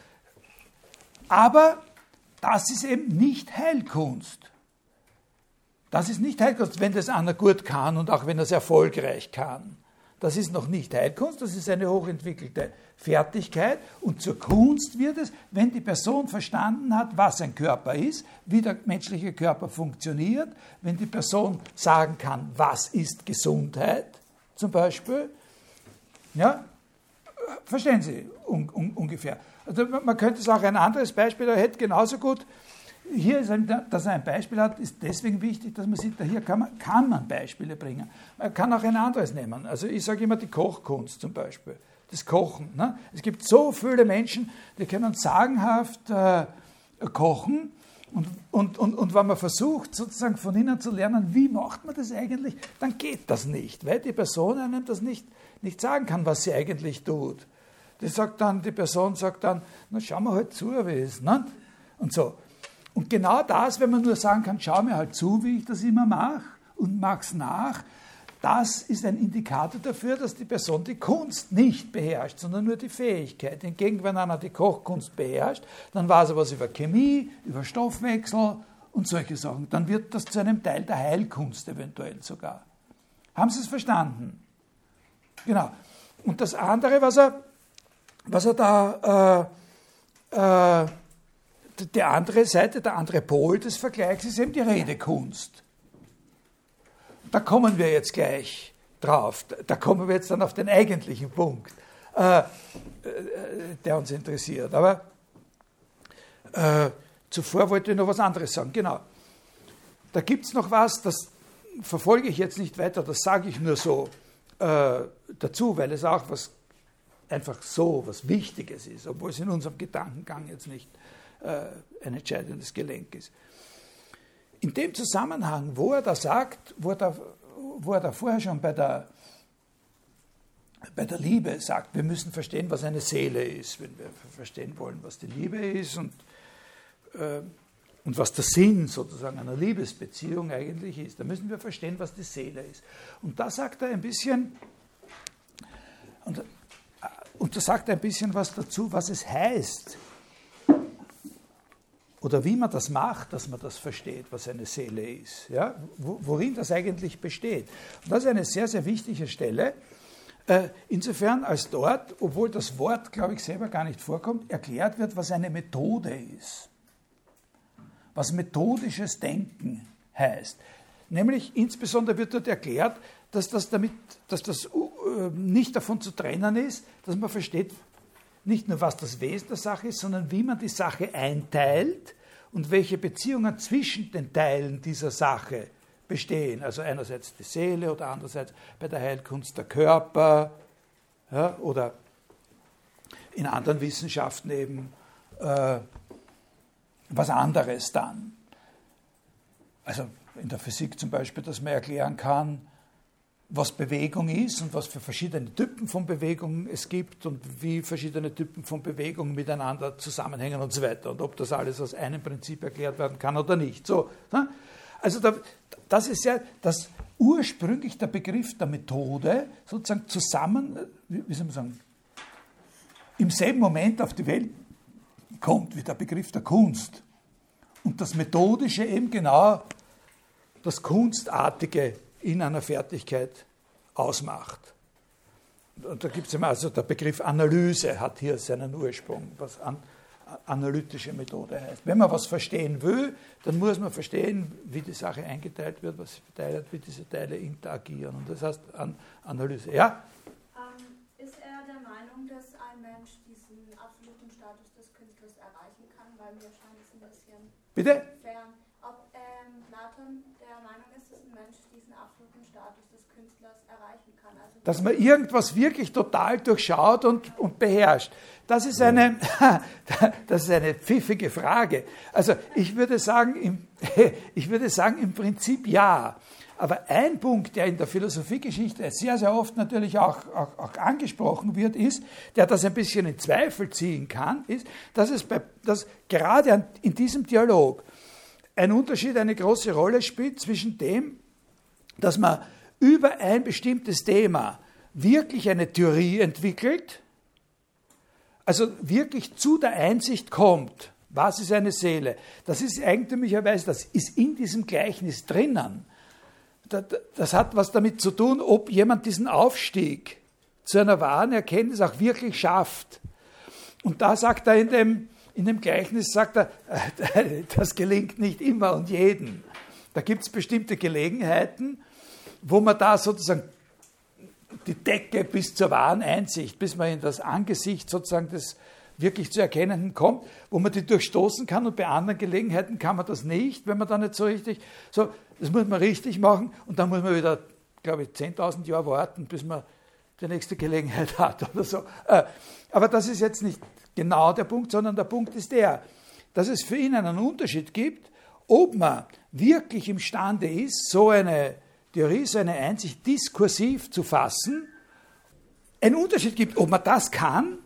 Aber das ist eben nicht Heilkunst. Das ist nicht Heilkunst, wenn das einer gut kann und auch wenn er es erfolgreich kann. Das ist noch nicht Heilkunst, das ist eine hochentwickelte Fertigkeit. Und zur Kunst wird es, wenn die Person verstanden hat, was ein Körper ist, wie der menschliche Körper funktioniert, wenn die Person sagen kann, was ist Gesundheit zum Beispiel. Ja, verstehen Sie un, un, ungefähr. Also man könnte sagen, ein anderes Beispiel, er hätte genauso gut hier ist ein, dass er ein Beispiel hat, ist deswegen wichtig, dass man sieht, hier kann man, kann man Beispiele bringen. Man kann auch ein anderes nehmen. Also ich sage immer die Kochkunst zum Beispiel, das Kochen. Ne? Es gibt so viele Menschen, die können sagenhaft äh, kochen und, und, und, und wenn man versucht, sozusagen von ihnen zu lernen, wie macht man das eigentlich, dann geht das nicht, weil die Person einem das nicht, nicht sagen kann, was sie eigentlich tut. Die, sagt dann, die Person sagt dann, na schauen wir halt zu, wie es ist. Ne? Und so. Und genau das, wenn man nur sagen kann, schau mir halt zu, wie ich das immer mache und mach's nach, das ist ein Indikator dafür, dass die Person die Kunst nicht beherrscht, sondern nur die Fähigkeit. Hingegen, wenn einer die Kochkunst beherrscht, dann weiß er was über Chemie, über Stoffwechsel und solche Sachen. Dann wird das zu einem Teil der Heilkunst eventuell sogar. Haben Sie es verstanden? Genau. Und das andere, was er, was er da äh, äh, die andere Seite, der andere Pol des Vergleichs ist eben die Redekunst. Da kommen wir jetzt gleich drauf. Da kommen wir jetzt dann auf den eigentlichen Punkt, äh, äh der uns interessiert. Aber äh, zuvor wollte ich noch was anderes sagen. Genau. Da gibt es noch was, das verfolge ich jetzt nicht weiter, das sage ich nur so äh, dazu, weil es auch was einfach so was Wichtiges ist, obwohl es in unserem Gedankengang jetzt nicht äh, ein entscheidendes Gelenk ist. In dem Zusammenhang, wo er da sagt, wo er da, wo er da vorher schon bei der, bei der Liebe sagt, wir müssen verstehen, was eine Seele ist, wenn wir verstehen wollen, was die Liebe ist und, äh, und was der Sinn sozusagen einer Liebesbeziehung eigentlich ist. Da müssen wir verstehen, was die Seele ist. Und da sagt er ein bisschen, und, und da sagt er ein bisschen was dazu, was es heißt, oder wie man das macht, dass man das versteht, was eine Seele ist, ja? worin das eigentlich besteht. Und das ist eine sehr, sehr wichtige Stelle. Äh, insofern als dort, obwohl das Wort, glaube ich, selber gar nicht vorkommt, erklärt wird, was eine Methode ist. Was methodisches Denken heißt. Nämlich insbesondere wird dort erklärt, dass das, damit, dass das äh, nicht davon zu trennen ist, dass man versteht, nicht nur, was das Wesen der Sache ist, sondern wie man die Sache einteilt und welche Beziehungen zwischen den Teilen dieser Sache bestehen. Also einerseits die Seele oder andererseits bei der Heilkunst der Körper ja, oder in anderen Wissenschaften eben äh, was anderes dann. Also in der Physik zum Beispiel, dass man erklären kann, was Bewegung ist und was für verschiedene Typen von Bewegungen es gibt und wie verschiedene Typen von Bewegungen miteinander zusammenhängen und so weiter und ob das alles aus einem Prinzip erklärt werden kann oder nicht. So, ne? Also da, das ist ja das ursprünglich der Begriff der Methode sozusagen zusammen, wie soll man sagen, im selben Moment auf die Welt kommt wie der Begriff der Kunst. Und das Methodische eben genau das Kunstartige in einer Fertigkeit ausmacht. Und da gibt es immer, also der Begriff Analyse hat hier seinen Ursprung, was an, analytische Methode heißt. Wenn man was verstehen will, dann muss man verstehen, wie die Sache eingeteilt wird, was sie verteilt, wie diese Teile interagieren. Und das heißt an Analyse. Ja? Ähm, ist er der Meinung, dass ein Mensch diesen absoluten Status des Künstlers erreichen kann? Weil mir scheint es ein bisschen Bitte? fern. Ob ähm, Platon der Meinung ist, dass ein Mensch diesen absoluten Status des Künstlers erreichen kann. Also Dass man irgendwas wirklich total durchschaut und, und beherrscht. Das ist, eine, das ist eine pfiffige Frage. Also ich würde, sagen, im, ich würde sagen, im Prinzip ja. Aber ein Punkt, der in der Philosophiegeschichte sehr, sehr oft natürlich auch, auch, auch angesprochen wird, ist, der das ein bisschen in Zweifel ziehen kann, ist, dass es bei, dass gerade in diesem Dialog ein Unterschied eine große Rolle spielt zwischen dem, dass man über ein bestimmtes Thema wirklich eine Theorie entwickelt, also wirklich zu der Einsicht kommt, was ist eine Seele. Das ist eigentümlicherweise, das ist in diesem Gleichnis drinnen. Das hat was damit zu tun, ob jemand diesen Aufstieg zu einer wahren Erkenntnis auch wirklich schafft. Und da sagt er in dem, in dem Gleichnis, sagt er, das gelingt nicht immer und jedem. Da gibt es bestimmte Gelegenheiten, wo man da sozusagen die Decke bis zur wahren Einsicht, bis man in das Angesicht sozusagen des wirklich zu Erkennenden kommt, wo man die durchstoßen kann und bei anderen Gelegenheiten kann man das nicht, wenn man da nicht so richtig, so, das muss man richtig machen und dann muss man wieder, glaube ich, 10.000 Jahre warten, bis man die nächste Gelegenheit hat oder so. Äh, aber das ist jetzt nicht genau der Punkt, sondern der Punkt ist der, dass es für ihn einen Unterschied gibt, ob man wirklich imstande ist, so eine Theorie, so eine Einsicht diskursiv zu fassen, einen Unterschied gibt, ob man das kann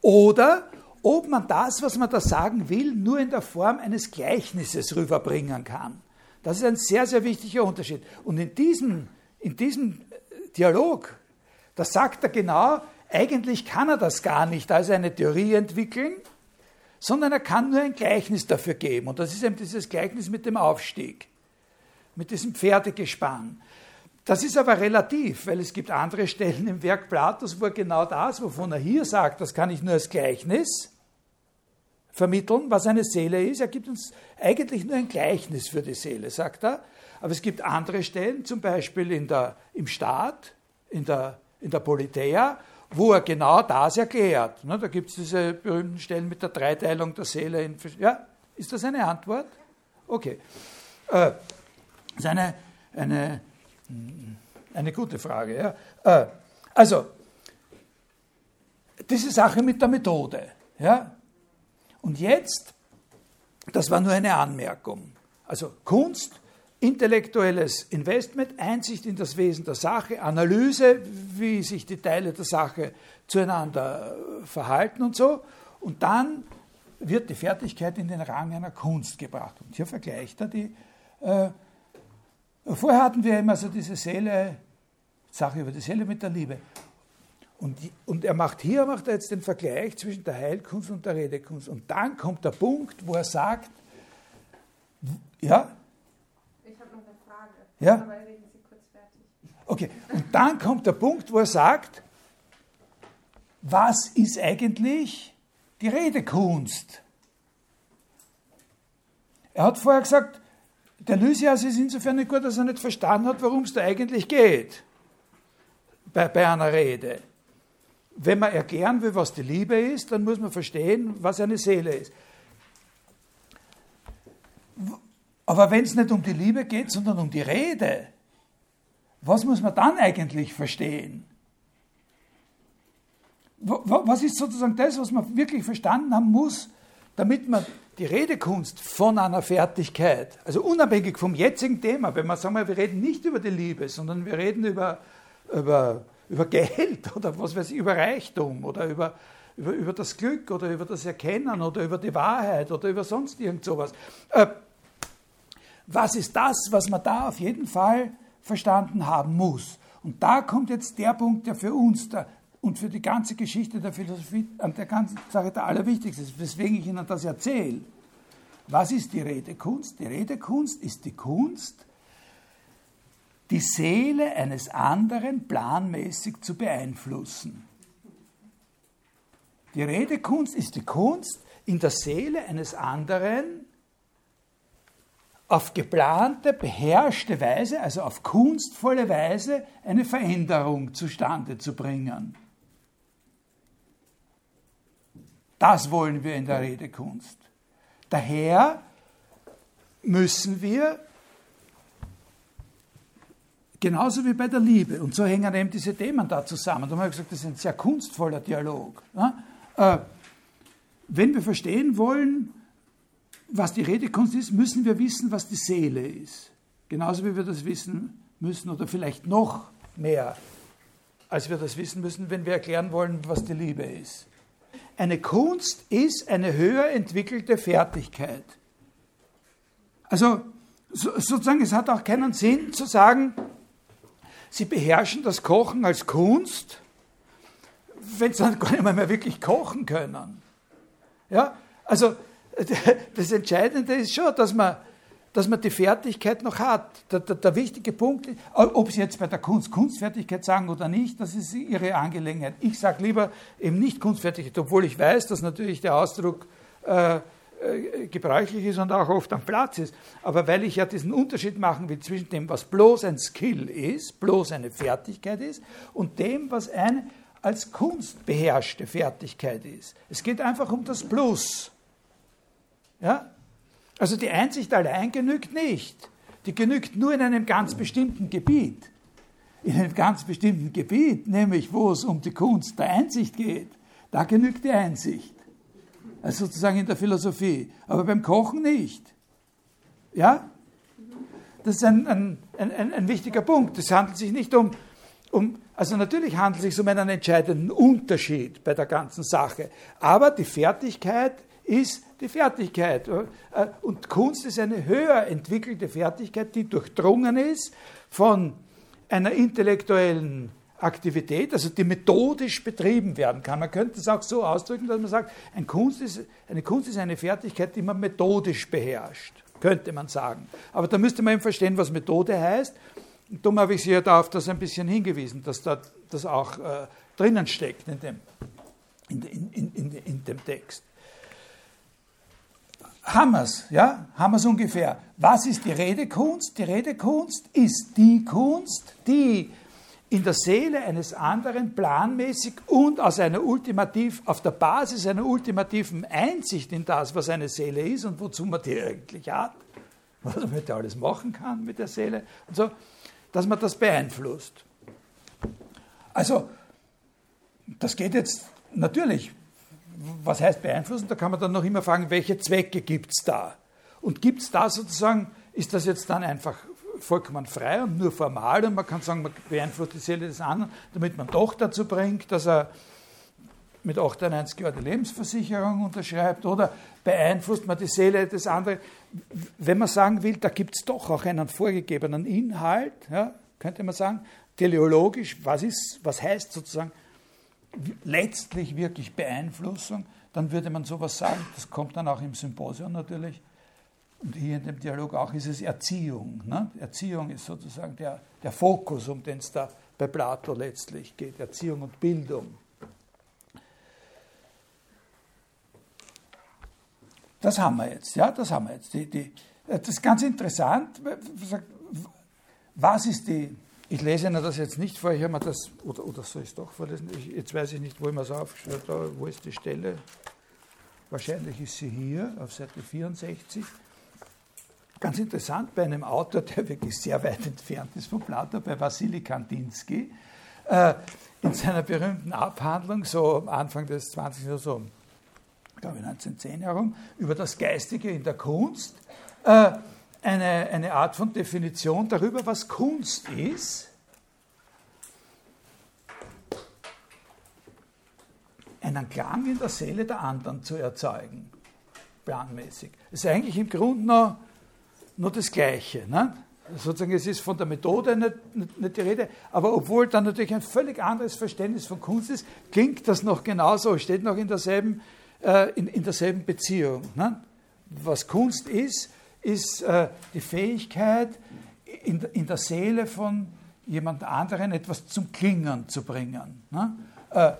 oder ob man das, was man da sagen will, nur in der Form eines Gleichnisses rüberbringen kann. Das ist ein sehr, sehr wichtiger Unterschied. Und in diesem, in diesem Dialog, da sagt er genau, eigentlich kann er das gar nicht als eine Theorie entwickeln, sondern er kann nur ein Gleichnis dafür geben. Und das ist eben dieses Gleichnis mit dem Aufstieg mit diesem Pferdegespann. Das ist aber relativ, weil es gibt andere Stellen im Werk Platos, wo er genau das, wovon er hier sagt, das kann ich nur als Gleichnis vermitteln, was eine Seele ist. Er gibt uns eigentlich nur ein Gleichnis für die Seele, sagt er. Aber es gibt andere Stellen, zum Beispiel in der, im Staat, in der, in der Politeia, wo er genau das erklärt. Da gibt es diese berühmten Stellen mit der Dreiteilung der Seele. In, ja, ist das eine Antwort? Okay. Äh, das ist eine, eine, eine gute Frage. Ja. Äh, also, diese Sache mit der Methode. Ja. Und jetzt, das war nur eine Anmerkung. Also Kunst, intellektuelles Investment, Einsicht in das Wesen der Sache, Analyse, wie sich die Teile der Sache zueinander verhalten und so. Und dann wird die Fertigkeit in den Rang einer Kunst gebracht. Und hier vergleicht er die äh, Vorher hatten wir immer so diese Seele, Sache über die Seele mit der Liebe. Und, und er macht hier macht er jetzt den Vergleich zwischen der Heilkunst und der Redekunst. Und dann kommt der Punkt, wo er sagt, ja? Ich habe noch eine Frage. Ja? Aber reden Sie kurz fertig. Okay, und dann kommt der Punkt, wo er sagt, was ist eigentlich die Redekunst? Er hat vorher gesagt, der Lysias ist insofern nicht gut, dass er nicht verstanden hat, worum es da eigentlich geht bei, bei einer Rede. Wenn man erklären will, was die Liebe ist, dann muss man verstehen, was eine Seele ist. Aber wenn es nicht um die Liebe geht, sondern um die Rede, was muss man dann eigentlich verstehen? Was ist sozusagen das, was man wirklich verstanden haben muss, damit man die Redekunst von einer Fertigkeit, also unabhängig vom jetzigen Thema, wenn man sagen wir, wir reden nicht über die Liebe, sondern wir reden über, über, über Geld oder was weiß ich, über Reichtum oder über, über, über das Glück oder über das Erkennen oder über die Wahrheit oder über sonst irgend sowas. Äh, was ist das, was man da auf jeden Fall verstanden haben muss? Und da kommt jetzt der Punkt, der für uns der, und für die ganze Geschichte der Philosophie an der ganzen Sache der allerwichtigste ist, weswegen ich Ihnen das erzähle. Was ist die Redekunst? Die Redekunst ist die Kunst, die Seele eines anderen planmäßig zu beeinflussen. Die Redekunst ist die Kunst, in der Seele eines anderen auf geplante, beherrschte Weise, also auf kunstvolle Weise, eine Veränderung zustande zu bringen. Das wollen wir in der Redekunst. Daher müssen wir, genauso wie bei der Liebe, und so hängen eben diese Themen da zusammen, da haben wir gesagt, das ist ein sehr kunstvoller Dialog. Äh, wenn wir verstehen wollen, was die Redekunst ist, müssen wir wissen, was die Seele ist. Genauso wie wir das wissen müssen oder vielleicht noch mehr, als wir das wissen müssen, wenn wir erklären wollen, was die Liebe ist. Eine Kunst ist eine höher entwickelte Fertigkeit. Also sozusagen, es hat auch keinen Sinn zu sagen, Sie beherrschen das Kochen als Kunst, wenn Sie dann gar nicht mehr wirklich kochen können. Ja, also das Entscheidende ist schon, dass man, dass man die Fertigkeit noch hat. Der, der, der, wichtige Punkt, ob Sie jetzt bei der Kunst Kunstfertigkeit sagen oder nicht, das ist Ihre Angelegenheit. Ich sage lieber eben nicht Kunstfertigkeit, obwohl ich weiß, dass natürlich der Ausdruck äh, äh, gebräuchlich ist und auch oft am Platz ist. Aber weil ich ja diesen Unterschied machen will zwischen dem, was bloß ein Skill ist, bloß eine Fertigkeit ist, und dem, was eine als Kunst beherrschte Fertigkeit ist. Es geht einfach um das Plus. Ja? Also die Einsicht allein genügt nicht. Die genügt nur in einem ganz bestimmten Gebiet. In einem ganz bestimmten Gebiet, nämlich wo es um die Kunst der Einsicht geht, da genügt die Einsicht. Also sozusagen in der Philosophie. Aber beim Kochen nicht. Ja? Das ist ein, ein, ein, ein wichtiger Punkt. Es handelt sich nicht um, um, also natürlich handelt es sich um einen entscheidenden Unterschied bei der ganzen Sache. Aber die Fertigkeit ist die Fertigkeit. Äh, und Kunst ist eine höher entwickelte Fertigkeit, die durchdrungen ist von einer intellektuellen Aktivität, also die methodisch betrieben werden kann. Man könnte es auch so ausdrücken, dass man sagt, eine Kunst ist eine, Kunst ist eine Fertigkeit, die man methodisch beherrscht, könnte man sagen. Aber da müsste man eben verstehen, was Methode heißt. Und darum habe ich Sie ja da auf das ein bisschen hingewiesen, dass da das auch äh, drinnen steckt in dem, in, in, in, in dem Text es, ja, es ungefähr. Was ist die Redekunst? Die Redekunst ist die Kunst, die in der Seele eines anderen planmäßig und aus einer ultimativ, auf der Basis einer ultimativen Einsicht in das, was eine Seele ist und wozu man die eigentlich hat, was man mit alles machen kann mit der Seele und so, dass man das beeinflusst. Also, das geht jetzt natürlich was heißt beeinflussen? Da kann man dann noch immer fragen, welche Zwecke gibt es da? Und gibt es da sozusagen, ist das jetzt dann einfach vollkommen frei und nur formal und man kann sagen, man beeinflusst die Seele des anderen, damit man doch dazu bringt, dass er mit 98 Jahren die Lebensversicherung unterschreibt oder beeinflusst man die Seele des anderen. Wenn man sagen will, da gibt es doch auch einen vorgegebenen Inhalt, ja, könnte man sagen, teleologisch, was, ist, was heißt sozusagen letztlich wirklich Beeinflussung, dann würde man sowas sagen, das kommt dann auch im Symposium natürlich, und hier in dem Dialog auch, ist es Erziehung. Ne? Erziehung ist sozusagen der, der Fokus, um den es da bei Plato letztlich geht, Erziehung und Bildung. Das haben wir jetzt, ja, das haben wir jetzt. Die, die, das ist ganz interessant. Was ist die, ich lese Ihnen das jetzt nicht vor, ich habe mir das, oder, oder soll ich es doch vorlesen? Ich, jetzt weiß ich nicht, wo ich mir es aufgeschrieben habe, wo ist die Stelle? Wahrscheinlich ist sie hier auf Seite 64. ganz interessant bei einem Autor, der wirklich sehr weit entfernt ist von Platon, bei Wassily Kandinsky, äh, in seiner berühmten Abhandlung, so Anfang des 20. Jahrhunderts, so, glaube ich 1910 herum, über das Geistige in der Kunst, äh, eine, eine Art von Definition darüber, was Kunst ist. einen Klang in der Seele der anderen zu erzeugen, planmäßig. Das ist eigentlich im Grunde noch, noch das Gleiche. Ne? Sozusagen, es ist von der Methode nicht, nicht, nicht, die Rede, aber obwohl dann natürlich ein völlig anderes Verständnis von Kunst ist, klingt das noch genauso, steht noch in derselben, äh, in, in, derselben Beziehung. Ne? Was Kunst ist, ist äh, die Fähigkeit, in, in, der Seele von jemand anderen etwas zum Klingern zu bringen. Ne? Äh,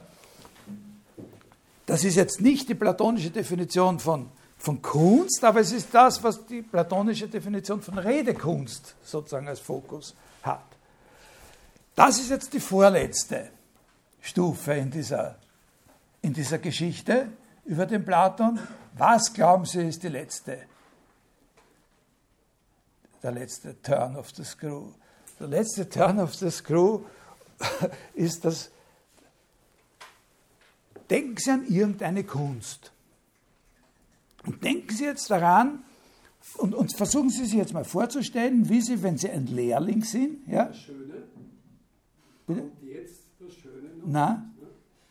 das ist jetzt nicht die platonische Definition von, von Kunst, aber es ist das, was die platonische Definition von Redekunst sozusagen als Fokus hat. Das ist jetzt die vorletzte Stufe in dieser, in dieser Geschichte über den Platon. Was glauben Sie ist die letzte? Der letzte Turn of the Screw. Der letzte Turn of the Screw ist das denken Sie an irgendeine Kunst. Und denken Sie jetzt daran, und, und, versuchen Sie sich jetzt mal vorzustellen, wie Sie, wenn Sie ein Lehrling sind, ja? Das Schöne. Bitte? Und jetzt das Schöne noch? Na?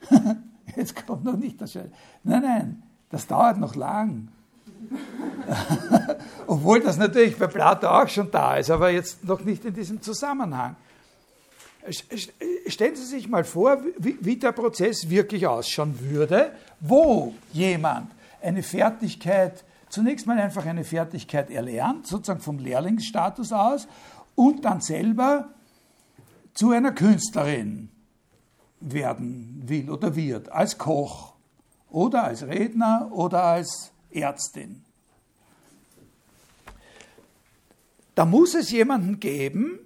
jetzt kommt noch nicht das Schöne. Nein, nein, das dauert noch lang. Obwohl das natürlich bei Plato auch schon da ist, aber jetzt noch nicht in diesem Zusammenhang. Stellen Sie sich mal vor, wie, der Prozess wirklich ausschauen würde, wo jemand eine Fertigkeit, zunächst mal einfach eine Fertigkeit erlernt, sozusagen vom Lehrlingsstatus aus, und dann selber zu einer Künstlerin werden will oder wird, als Koch oder als Redner oder als Ärztin. Da muss es jemanden geben,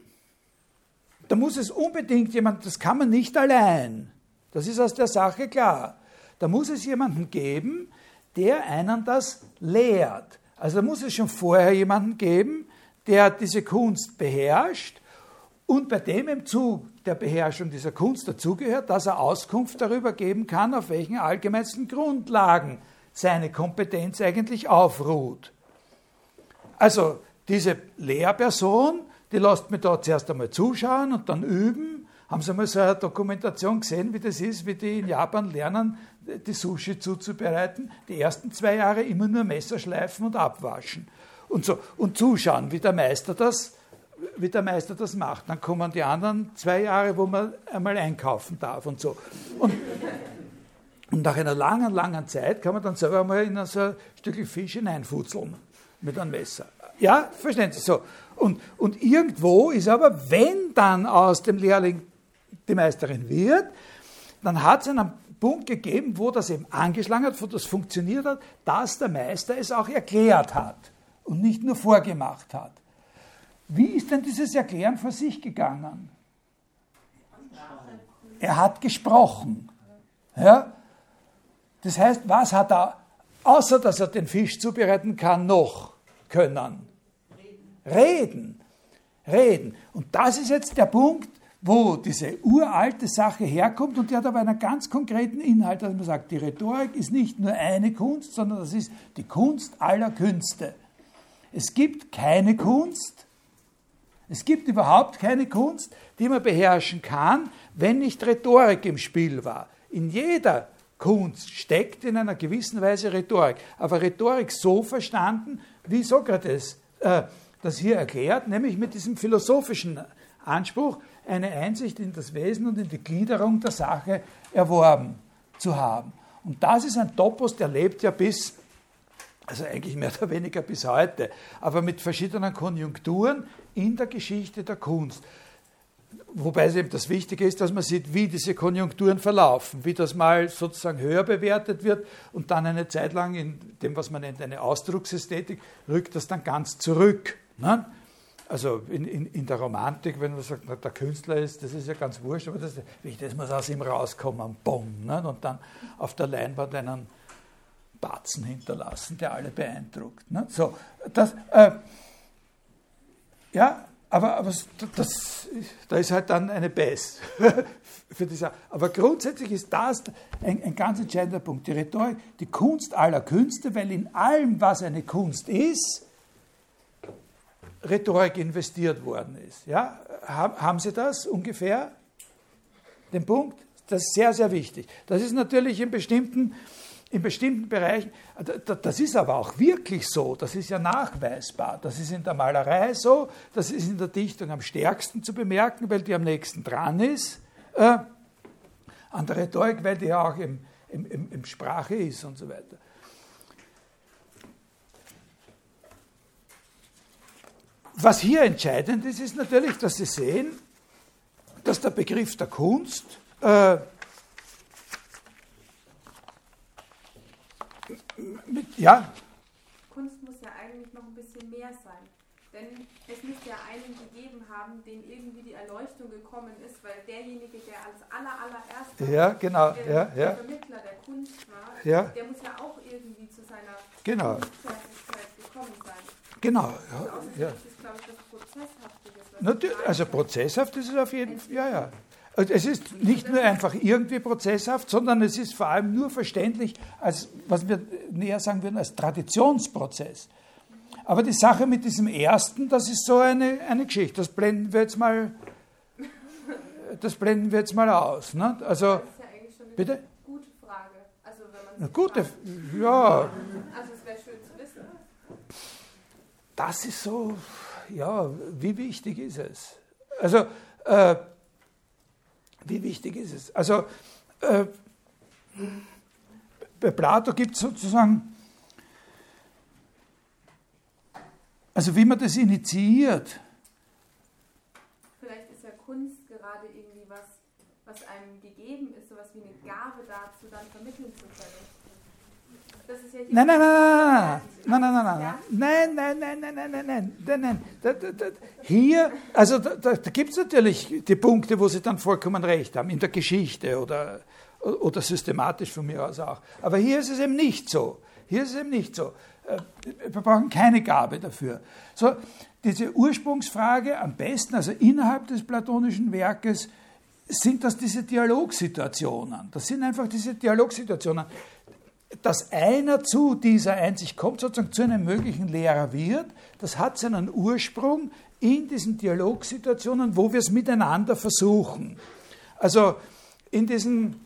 da muss es unbedingt jemand, das kann man nicht allein. Das ist aus der Sache klar. Da muss es jemanden geben, der einen das lehrt. Also da muss es schon vorher jemanden geben, der diese Kunst beherrscht und bei dem im Zug der Beherrschung dieser Kunst dazugehört, dass er Auskunft darüber geben kann, auf welchen allgemeinsten Grundlagen seine Kompetenz eigentlich aufruht. Also diese Lehrperson die lasst mich da zuerst einmal zuschauen und dann üben. Haben Sie mal so eine Dokumentation gesehen, wie das ist, wie die in Japan lernen, die Sushi zuzubereiten? Die ersten zwei Jahre immer nur Messer schleifen und abwaschen. Und, so, und zuschauen, wie der Meister das wie der Meister das macht. Dann kommen die anderen zwei Jahre, wo man einmal einkaufen darf und so. Und, und nach einer langen, langen Zeit kann man dann selber mal in so ein Stückchen Fisch hineinfutzeln mit einem Messer. Ja, verstehen Sie so. Und, und irgendwo ist aber, wenn dann aus dem Lehrling die Meisterin wird, dann hat es einen Punkt gegeben, wo das eben angeschlagen hat, wo das funktioniert hat, dass der Meister es auch erklärt hat und nicht nur vorgemacht hat. Wie ist denn dieses Erklären vor sich gegangen? Er hat gesprochen. Ja? Das heißt, was hat er, außer dass er den Fisch zubereiten kann, noch können? Reden. Reden. Und das ist jetzt der Punkt, wo diese uralte Sache herkommt und die hat aber einen ganz konkreten Inhalt, dass man sagt, die Rhetorik ist nicht nur eine Kunst, sondern das ist die Kunst aller Künste. Es gibt keine Kunst, es gibt überhaupt keine Kunst, die man beherrschen kann, wenn nicht Rhetorik im Spiel war. In jeder Kunst steckt in einer gewissen Weise Rhetorik, aber Rhetorik so verstanden, wie Sokrates äh, das hier erklärt, nämlich mit diesem philosophischen Anspruch, eine Einsicht in das Wesen und in die Gliederung der Sache erworben zu haben. Und das ist ein Topos, der lebt ja bis, also eigentlich mehr oder weniger bis heute, aber mit verschiedenen Konjunkturen in der Geschichte der Kunst. Wobei es eben das Wichtige ist, dass man sieht, wie diese Konjunkturen verlaufen, wie das mal sozusagen höher bewertet wird und dann eine Zeit lang in dem, was man nennt, eine Ausdrucksästhetik, rückt das dann ganz zurück. Ne? Also in, in, in, der Romantik, wenn man sagt, na, der Künstler ist, das ist ja ganz wurscht, aber das, das muss aus ihm rauskommen, bumm, ne? und dann auf der Leinwand einen Batzen hinterlassen, der alle beeindruckt. Ne? So, das, äh, Ja, aber, aber das, da ist halt dann eine Bass für diese. Aber grundsätzlich ist das ein, ein ganz entscheidender Punkt. Die Rhetorik, die Kunst aller Künste, weil in allem, was eine Kunst ist, Rhetorik investiert worden ist. Ja? Haben Sie das ungefähr? Den Punkt? Das ist sehr, sehr wichtig. Das ist natürlich in bestimmten, in bestimmten Bereichen, das ist aber auch wirklich so, das ist ja nachweisbar. Das ist in der Malerei so, das ist in der Dichtung am stärksten zu bemerken, weil die am nächsten dran ist. Äh, an der Rhetorik, weil die ja auch im, im, im, im Sprache ist und so weiter. Was hier entscheidend ist, ist natürlich, dass Sie sehen, dass der Begriff der Kunst äh, ja. Kunst muss ja eigentlich noch ein bisschen mehr sein. Denn es müsste ja einen gegeben haben, dem irgendwie die Erleuchtung gekommen ist, weil derjenige, der als aller, allererster ja, genau, der, ja, ja. Vermittler der Kunst war, Ja. der muss ja auch irgendwie zu seiner Genau. Kunstfertigkeit gekommen sein. Genau, Also ja, außerdem ja. ist es, glaube ich, das was Natürlich, ich also prozesshaft ist es auf jeden Fall, ja, ja. Also es ist nicht nur einfach irgendwie prozesshaft, sondern es ist vor allem nur verständlich als, was wir näher sagen würden, als Traditionsprozess. Aber die Sache mit diesem ersten, das ist so eine, eine Geschichte. Das blenden wir jetzt mal, das blenden wir jetzt mal aus. Ne? Also, Das ist ja eigentlich schon eine bitte? gute Frage. Also wenn man gute, fragt. ja, Also es wäre schön zu wissen. das ist so, ja, wie wichtig ist es? Also, äh, wie wichtig ist es? Also, äh, bei Plato gibt es sozusagen, also wie man das initiiert, Vielleicht ist ja Kunst gerade irgendwie was, was einem gegeben ist, sowas wie eine Gabe dazu, dann vermitteln zu können. Das ist ja hier Nein, nein, nein, nein, nein, nein, nein, nein, nein, nein, nein, nein, nein, nein, nein, nein, nein. Da, da, da, hier, also da, da, da gibt es natürlich die Punkte, wo Sie dann vollkommen recht haben, in der Geschichte oder, oder systematisch von mir aus auch. Aber hier ist es eben nicht so. Hier ist es eben nicht so. Äh, Wir brauchen keine Gabe dafür. So, diese Ursprungsfrage am besten, also innerhalb des platonischen Werkes, sind das diese Dialogsituationen. Das sind einfach diese Dialogsituationen dass einer zu dieser Einsicht kommt, sozusagen zu einem möglichen Lehrer wird, das hat seinen Ursprung in diesen Dialogsituationen, wo wir es miteinander versuchen. Also in diesen,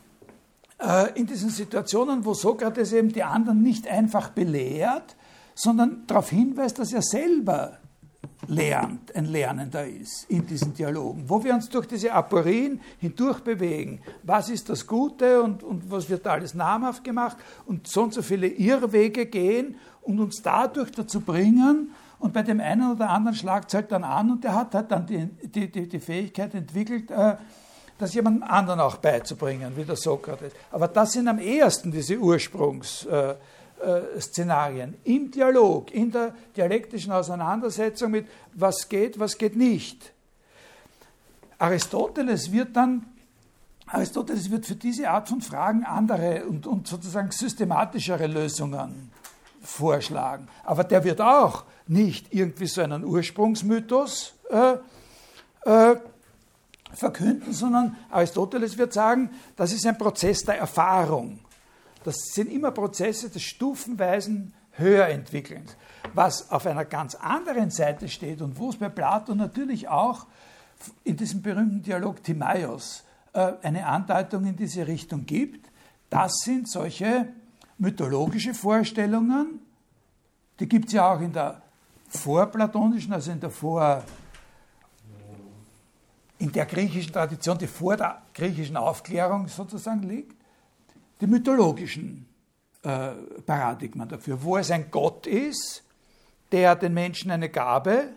äh, in diesen Situationen, wo Sokrates eben die anderen nicht einfach belehrt, sondern darauf hinweist, dass er selber lernt, ein Lernender ist in diesen Dialogen, wo wir uns durch diese Aporien hindurch bewegen. Was ist das Gute und, und was wird alles namhaft gemacht und so und so viele Irrwege gehen und uns dadurch dazu bringen, und bei dem einen oder anderen schlagt es halt dann an und der hat halt dann die, die, die, die Fähigkeit entwickelt, äh, das jemandem anderen auch beizubringen, wie der Sokrates. Aber das sind am ehesten diese Ursprungs. Äh, äh, Szenarien im Dialog, in der dialektischen Auseinandersetzung mit was geht, was geht nicht. Aristoteles wird dann, Aristoteles wird für diese Art von Fragen andere und, und sozusagen systematischere Lösungen vorschlagen. Aber der wird auch nicht irgendwie so einen Ursprungsmythos äh, äh, verkünden, sondern Aristoteles wird sagen, das ist ein Prozess der Erfahrung. Das sind immer Prozesse des stufenweisen Höherentwickelns. Was auf einer ganz anderen Seite steht und wo es bei Plato natürlich auch in diesem berühmten Dialog Timaios äh, eine Andeutung in diese Richtung gibt, das sind solche mythologische Vorstellungen, die gibt es ja auch in der vorplatonischen, also in der vor in der griechischen Tradition, die vor der griechischen Aufklärung sozusagen liegt die mythologischen äh, Paradigmen dafür, wo es ein Gott ist, der den Menschen eine Gabe,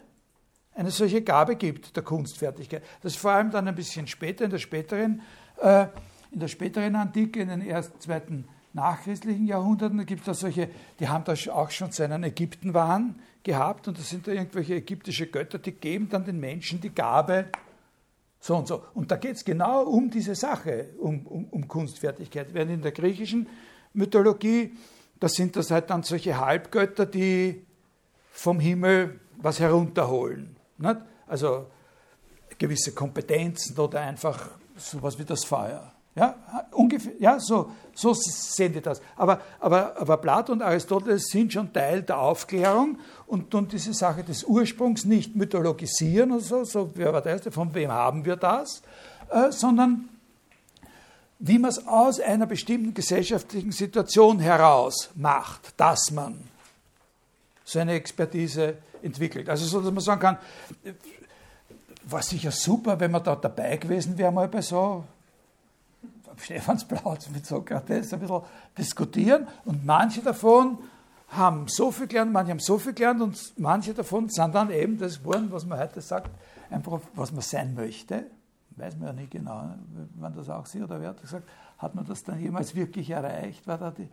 eine solche Gabe gibt, der Kunstfertigkeit. Das ist vor allem dann ein bisschen später, in der späteren, äh, in der späteren Antike, in den ersten, zweiten nachchristlichen Jahrhunderten, da gibt es da solche, die haben da auch schon so einen Ägyptenwahn gehabt und das sind da irgendwelche ägyptische Götter, die geben dann den Menschen die Gabe, so und so. Und da geht es genau um diese Sache, um, um, um Kunstfertigkeit. Während in der griechischen Mythologie, da sind das halt dann solche Halbgötter, die vom Himmel was herunterholen. Nicht? Also gewisse Kompetenzen oder einfach sowas wie das Feuer. Ja, ungefähr, ja so, so sehen die das. Aber, aber, aber Plato und Aristoteles sind schon Teil der Aufklärung und, und diese Sache des Ursprungs nicht mythologisieren und so, so wer war der Erste, von wem haben wir das, äh, sondern wie man es aus einer bestimmten gesellschaftlichen Situation heraus macht, dass man so eine Expertise entwickelt. Also so, dass man sagen kann, war sicher super, wenn man da dabei gewesen wäre, mal bei so am Stephansplatz mit Sokrates ein bisschen diskutieren. Und manche davon haben so viel gelernt, manche haben so viel gelernt und manche davon sind dann eben das geworden, was man heute sagt, einfach was man sein möchte. Weiß man ja nicht genau, wann das auch sie oder wer hat gesagt, hat man das dann jemals wirklich erreicht, war da die,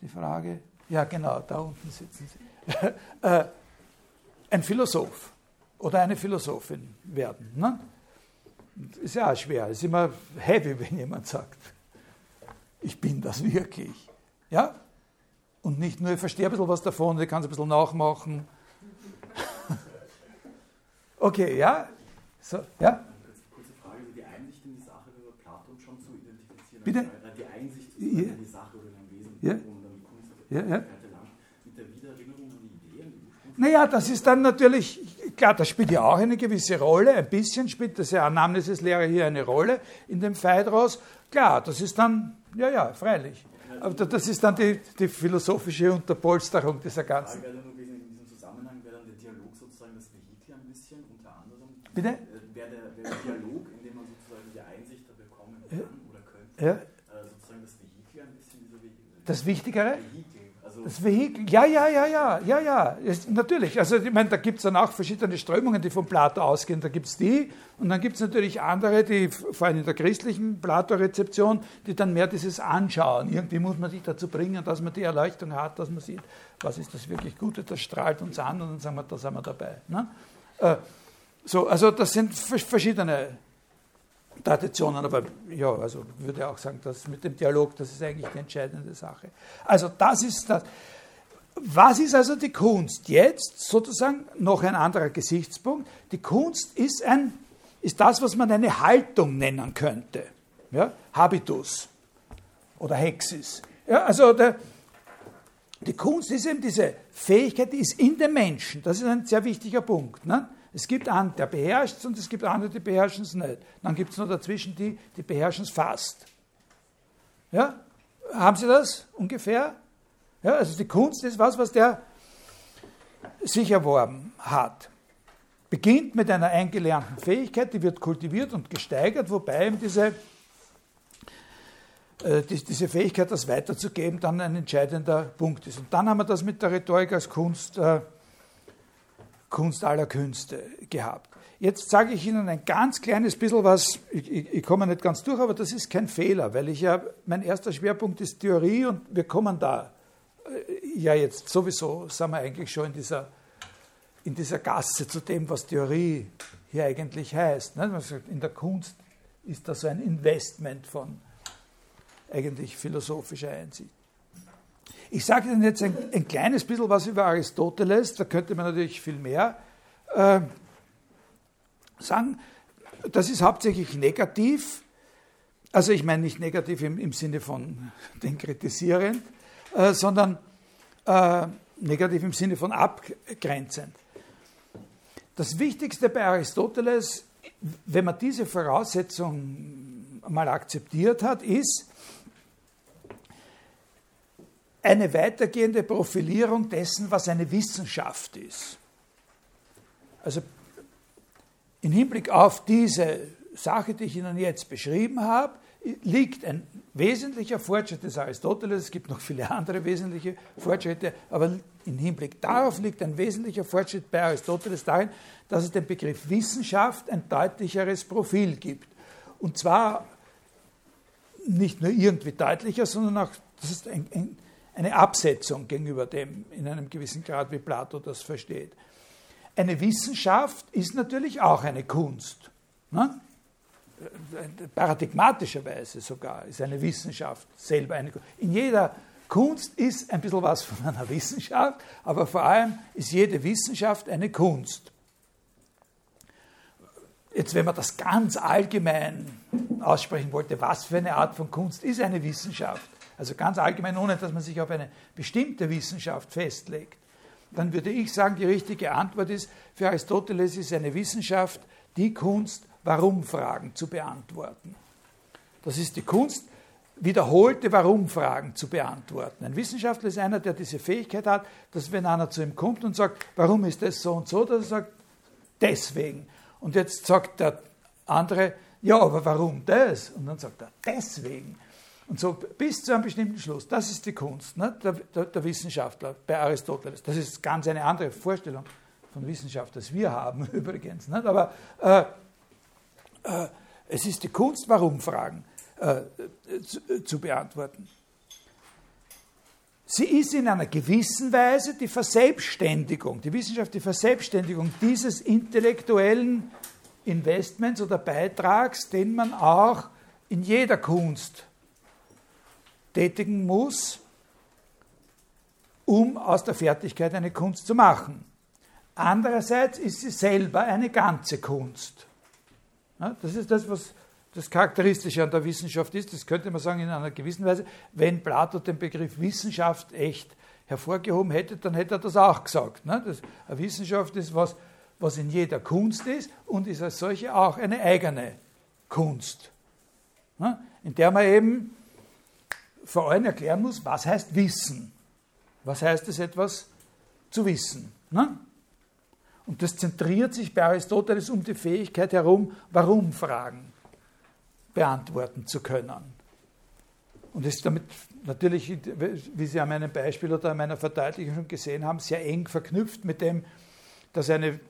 die Frage. Ja, genau, da unten sitzen sie. Äh, ein Philosoph oder eine Philosophin werden. Ne? Ist ja auch schwer, ist immer heavy, wenn jemand sagt, ich bin das wirklich. Ja? Und nicht nur, ich verstehe ein bisschen was davon, ich kann es ein bisschen nachmachen. okay, ja? So, ja? Kurze Frage, die Einsicht in die Sache über Platon schon zu identifizieren. Bitte? Also, die Einsicht in die Sache oder in ein Wesen ja. und dann Kunst ja, ja. mit der Wiedererinnerung an die Ideen. Naja, das ist dann natürlich klar, das spielt ja auch eine gewisse Rolle, ein bisschen spielt das ja Anamnesis-Lehre hier eine Rolle in dem Phaedros. Klar, das ist dann, ja, ja, freilich. Aber das ist dann die, die philosophische Unterpolsterung dieser ganzen. Wäre nur gewesen, in diesem Zusammenhang wäre dann der Dialog sozusagen das Vehikel ein bisschen, unter anderem. Bitte? Äh, Wäre der, wäre der Dialog, in dem man sozusagen die Einsicht bekommen kann oder könnte, Ja, äh, sozusagen das Vehikel ein bisschen dieser Vehikel. das Wichtigere? Das Vehikel, ja, ja, ja, ja, ja, ja, ist, natürlich. Also ich meine, da gibt es dann auch verschiedene Strömungen, die von Plato ausgehen. Da gibt es die und dann gibt es natürlich andere, die vor allem in der christlichen Plato-Rezeption, die dann mehr dieses Anschauen. Irgendwie muss man sich dazu bringen, dass man die Erleuchtung hat, dass man sieht, was ist das wirklich Gute, das strahlt uns an und dann sagen wir, da sind wir dabei. Ne? Äh, so, also das sind vers- verschiedene Traditionen, aber ja, also würde auch sagen, dass mit dem Dialog, das ist eigentlich die entscheidende Sache. Also das ist das. Was ist also die Kunst? Jetzt sozusagen noch ein anderer Gesichtspunkt. Die Kunst ist, ein, ist das, was man eine Haltung nennen könnte. Ja? Habitus oder Hexis. Ja, also der, die Kunst ist eben diese Fähigkeit, die ist in dem Menschen. Das ist ein sehr wichtiger Punkt. Ne? Es gibt einen, der beherrscht es und es gibt andere, die beherrschen es nicht. Dann gibt es noch dazwischen die, die beherrschen es fast. Ja? Haben Sie das ungefähr? Ja, also die Kunst ist was, was der sich erworben hat. Beginnt mit einer eingelernten Fähigkeit, die wird kultiviert und gesteigert, wobei eben diese, äh, die, diese Fähigkeit, das weiterzugeben, dann ein entscheidender Punkt ist. Und dann haben wir das mit der Rhetorik als Kunst, äh, Kunst aller Künste gehabt. Jetzt sage ich Ihnen ein ganz kleines bisschen was, ich, ich, ich komme nicht ganz durch, aber das ist kein Fehler, weil ich ja, mein erster Schwerpunkt ist Theorie und wir kommen da äh, ja jetzt sowieso, sind wir eigentlich schon in dieser, in dieser Gasse zu dem, was Theorie hier eigentlich heißt. Ne? In der Kunst ist das so ein Investment von eigentlich philosophischer Einsicht. Ich sage Ihnen jetzt ein, ein, kleines bisschen was über Aristoteles, da könnte man natürlich viel mehr äh, sagen. Das ist hauptsächlich negativ, also ich meine nicht negativ im, im Sinne von den kritisierend, äh, sondern äh, negativ im Sinne von abgrenzend. Das Wichtigste bei Aristoteles, wenn man diese Voraussetzung mal akzeptiert hat, ist eine weitergehende Profilierung dessen, was eine Wissenschaft ist. Also im Hinblick auf diese Sache, die ich Ihnen jetzt beschrieben habe, liegt ein wesentlicher Fortschritt des Aristoteles. Es gibt noch viele andere wesentliche Fortschritte, aber im Hinblick darauf liegt ein wesentlicher Fortschritt bei Aristoteles darin, dass es dem Begriff Wissenschaft ein deutlicheres Profil gibt. Und zwar nicht nur irgendwie deutlicher, sondern auch, das ist ein, ein, eine Absetzung gegenüber dem in einem gewissen Grad, wie Plato das versteht. Eine Wissenschaft ist natürlich auch eine Kunst. Ne? Paradigmatischerweise sogar ist eine Wissenschaft selber eine Kunst. In jeder Kunst ist ein bisschen was von einer Wissenschaft, aber vor allem ist jede Wissenschaft eine Kunst. jetzt wenn man das ganz allgemein aussprechen wollte, was für eine Art von Kunst ist eine Wissenschaft, also ganz allgemein, ohne dass man sich auf eine bestimmte Wissenschaft festlegt, dann würde ich sagen, die richtige Antwort ist, für Aristoteles ist eine Wissenschaft die Kunst, Warum-Fragen zu beantworten. Das ist die Kunst, wiederholte Warum-Fragen zu beantworten. Ein Wissenschaftler ist einer, der diese Fähigkeit hat, dass wenn einer zu ihm kommt und sagt, warum ist das so und so, dass er sagt, deswegen. Und jetzt sagt der andere, ja, aber warum das? Und dann sagt er, deswegen. Und so bis zu einem bestimmten Schluss. Das ist die Kunst ne, der, der, der, Wissenschaftler bei Aristoteles. Das ist ganz eine andere Vorstellung von Wissenschaft, als wir haben übrigens. Nicht? Aber äh, äh, es ist die Kunst, Warum-Fragen äh, zu, zu beantworten. Sie ist in einer gewissen Weise die Verselbstständigung, die Wissenschaft, die Verselbstständigung dieses intellektuellen Investments oder Beitrags, den man auch in jeder Kunst tätigen muss, um aus der Fertigkeit eine Kunst zu machen. Andererseits ist sie selber eine ganze Kunst. Das ist das, was das Charakteristische an der Wissenschaft ist. Das könnte man sagen in einer gewissen Weise. Wenn Plato den Begriff Wissenschaft echt hervorgehoben hätte, dann hätte er das auch gesagt. eine Wissenschaft ist was, was in jeder Kunst ist und ist als solche auch eine eigene Kunst, in der man eben vor allem erklären muss, was heißt Wissen. Was heißt es, etwas zu wissen? Ne? Und das zentriert sich bei Aristoteles um die Fähigkeit herum, Warum-Fragen beantworten zu können. Und ist damit natürlich, wie Sie an meinem Beispiel oder an meiner Verdeutlichung schon gesehen haben, sehr eng verknüpft mit dem, dass eine,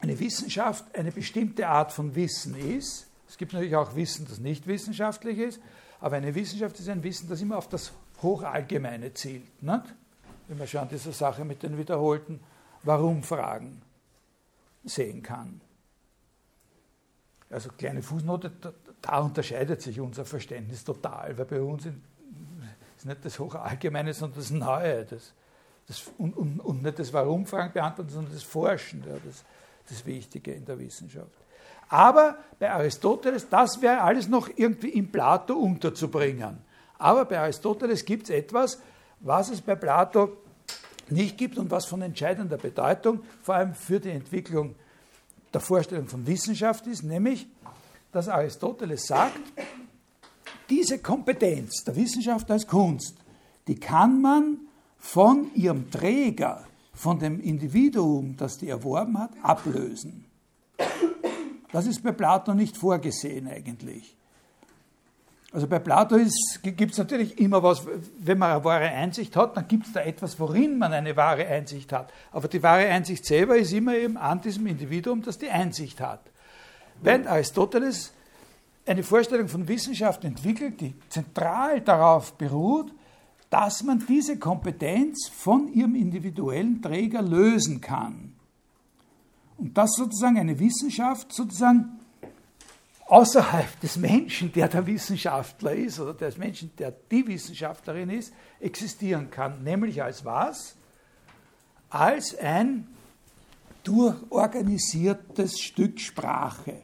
eine Wissenschaft eine bestimmte Art von Wissen ist. Es gibt natürlich auch Wissen, das nicht wissenschaftlich ist, aber eine Wissenschaft ist ein Wissen, das immer auf das Hochallgemeine zielt. Nicht? Wenn man schon diese Sache mit den wiederholten Warum-Fragen sehen kann. Also kleine Fußnote, da, da, unterscheidet sich unser Verständnis total, weil bei uns ist nicht das Hochallgemeine, sondern das Neue. Das, das, und, und, und, nicht das Warum-Fragen beantworten, sondern das Forschen, ja, das, das Wichtige in der Wissenschaft. Aber bei Aristoteles, das wäre alles noch irgendwie in Plato unterzubringen. Aber bei Aristoteles gibt es etwas, was es bei Plato nicht gibt und was von entscheidender Bedeutung, vor allem für die Entwicklung der Vorstellung von Wissenschaft ist, nämlich, dass Aristoteles sagt, diese Kompetenz der Wissenschaft als Kunst, die kann man von ihrem Träger, von dem Individuum, das die erworben hat, ablösen. Das ist bei Plato nicht vorgesehen eigentlich. Also bei Plato gibt es natürlich immer was, wenn man eine wahre Einsicht hat, dann gibt es da etwas, worin man eine wahre Einsicht hat. Aber die wahre Einsicht selber ist immer eben an diesem Individuum, das die Einsicht hat. Wenn Aristoteles eine Vorstellung von Wissenschaft entwickelt, die zentral darauf beruht, dass man diese Kompetenz von ihrem individuellen Träger lösen kann. Und dass sozusagen eine Wissenschaft sozusagen außerhalb des Menschen, der der Wissenschaftler ist, oder des Menschen, der die Wissenschaftlerin ist, existieren kann. Nämlich als was? Als ein durchorganisiertes Stück Sprache.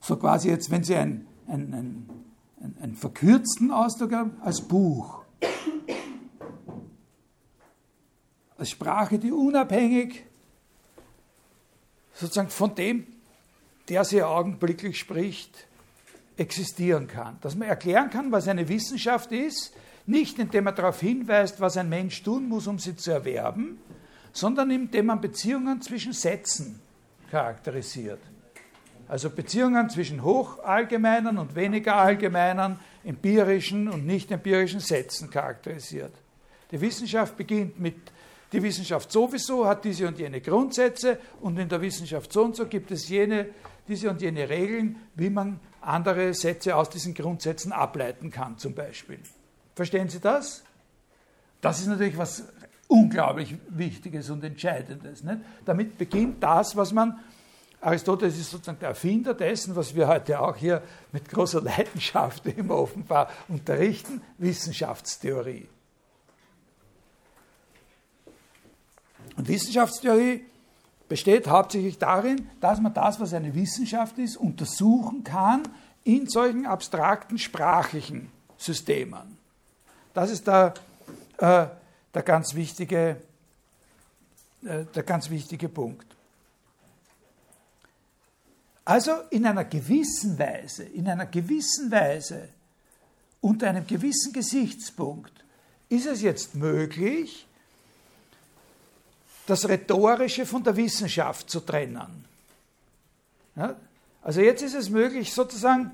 So quasi jetzt, wenn Sie einen, einen, einen, einen verkürzten Ausdruck haben, als Buch als Sprache, die unabhängig sozusagen von dem, der sie augenblicklich spricht, existieren kann. Dass man erklären kann, was eine Wissenschaft ist, nicht indem man darauf hinweist, was ein Mensch tun muss, um sie zu erwerben, sondern indem man Beziehungen zwischen Sätzen charakterisiert. Also Beziehungen zwischen hochallgemeinen und weniger allgemeinen, empirischen und nicht empirischen Sätzen charakterisiert. Die Wissenschaft beginnt mit die Wissenschaft sowieso hat diese und jene Grundsätze und in der Wissenschaft so und so gibt es jene, diese und jene Regeln, wie man andere Sätze aus diesen Grundsätzen ableiten kann, zum Beispiel. Verstehen Sie das? Das ist natürlich was unglaublich Wichtiges und Entscheidendes. Nicht? Damit beginnt das, was man, Aristoteles ist sozusagen der Erfinder dessen, was wir heute auch hier mit großer Leidenschaft immer offenbar unterrichten, Wissenschaftstheorie. Und Wissenschaftstheorie besteht hauptsächlich darin, dass man das, was eine Wissenschaft ist, untersuchen kann in solchen abstrakten sprachlichen Systemen. Das ist der, äh, der, ganz, wichtige, äh, der ganz wichtige Punkt. Also in einer gewissen Weise, in einer gewissen Weise, unter einem gewissen Gesichtspunkt, ist es jetzt möglich, das Rhetorische von der Wissenschaft zu trennen. Ja? Also jetzt ist es möglich, sozusagen,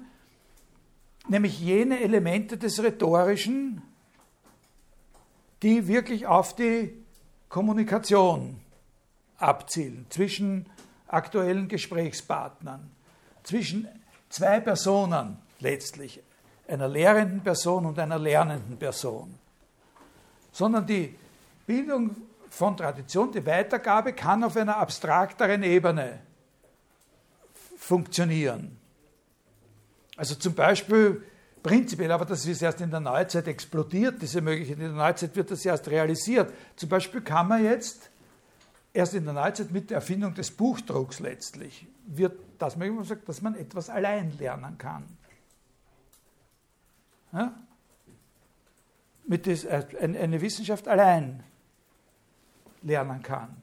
nämlich jene Elemente des Rhetorischen, die wirklich auf die Kommunikation abzielen zwischen aktuellen Gesprächspartnern, zwischen zwei Personen letztlich, einer lehrenden Person und einer lernenden Person, sondern die Bildung von Tradition, die Weitergabe kann auf einer abstrakteren Ebene funktionieren. Also zum Beispiel prinzipiell, aber das ist erst in der Neuzeit explodiert, diese Möglichkeit. In der Neuzeit wird das erst realisiert. Zum Beispiel kann man jetzt erst in der Neuzeit mit der Erfindung des Buchdrucks letztlich wird das möglich, dass man etwas allein lernen kann. Ja? Mit des, äh, eine Wissenschaft allein lernen kann.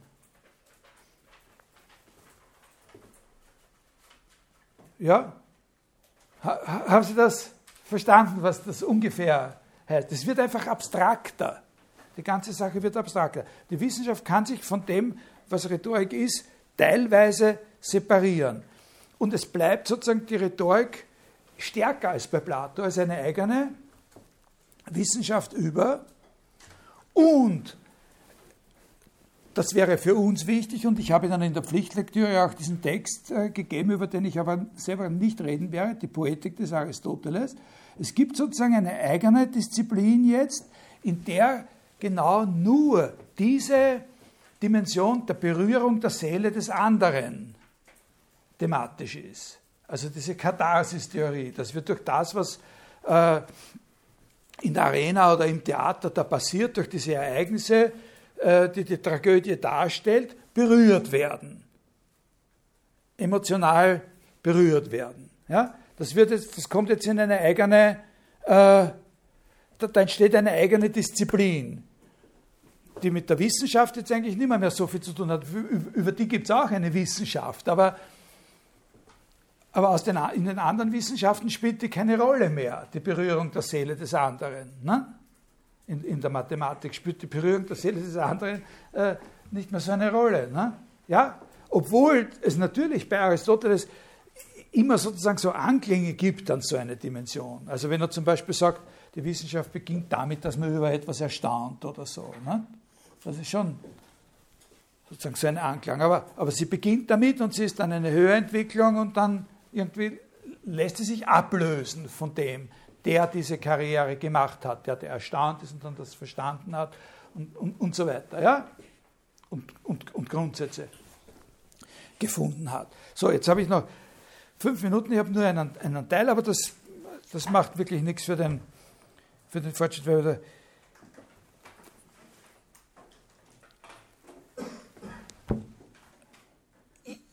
Ja? Haben Sie das verstanden, was das ungefähr heißt? Es wird einfach abstrakter. Die ganze Sache wird abstrakter. Die Wissenschaft kann sich von dem, was Rhetorik ist, teilweise separieren. Und es bleibt sozusagen die Rhetorik stärker als bei Plato, als eine eigene Wissenschaft über. Und das wäre für uns wichtig und ich habe dann in der Pflichtlektüre auch diesen Text äh, gegeben, über den ich aber selber nicht reden werde, die Poetik des Aristoteles. Es gibt sozusagen eine eigene Disziplin jetzt, in der genau nur diese Dimension der Berührung der Seele des anderen thematisch ist. Also diese Katharsis-Theorie, das wird durch das, was äh, in der Arena oder im Theater da passiert, durch diese Ereignisse, die die Tragödie darstellt, berührt werden. Emotional berührt werden. Ja? Das, wird jetzt, das kommt jetzt in eine eigene, äh, da entsteht eine eigene Disziplin, die mit der Wissenschaft jetzt eigentlich nicht mehr, mehr so viel zu tun hat. Über die gibt es auch eine Wissenschaft, aber, aber aus den, in den anderen Wissenschaften spielt die keine Rolle mehr, die Berührung der Seele des anderen. Ne? In, in der Mathematik spielt die Berührung der Seele des anderen äh, nicht mehr so eine Rolle. Ne? Ja? Obwohl es natürlich bei Aristoteles immer sozusagen so Anklänge gibt an so eine Dimension. Also wenn er zum Beispiel sagt, die Wissenschaft beginnt damit, dass man über etwas erstaunt oder so. Ne? Das ist schon sozusagen so ein Anklang. Aber, aber sie beginnt damit und sie ist dann eine Höherentwicklung und dann irgendwie lässt sie sich ablösen von dem, der diese Karriere gemacht hat, der, der erstaunt ist und dann das verstanden hat und, und, und so weiter. Ja? Und, und, und Grundsätze gefunden hat. So, jetzt habe ich noch fünf Minuten, ich habe nur einen, einen Teil, aber das, das macht wirklich nichts für den, für den Fortschritt, weil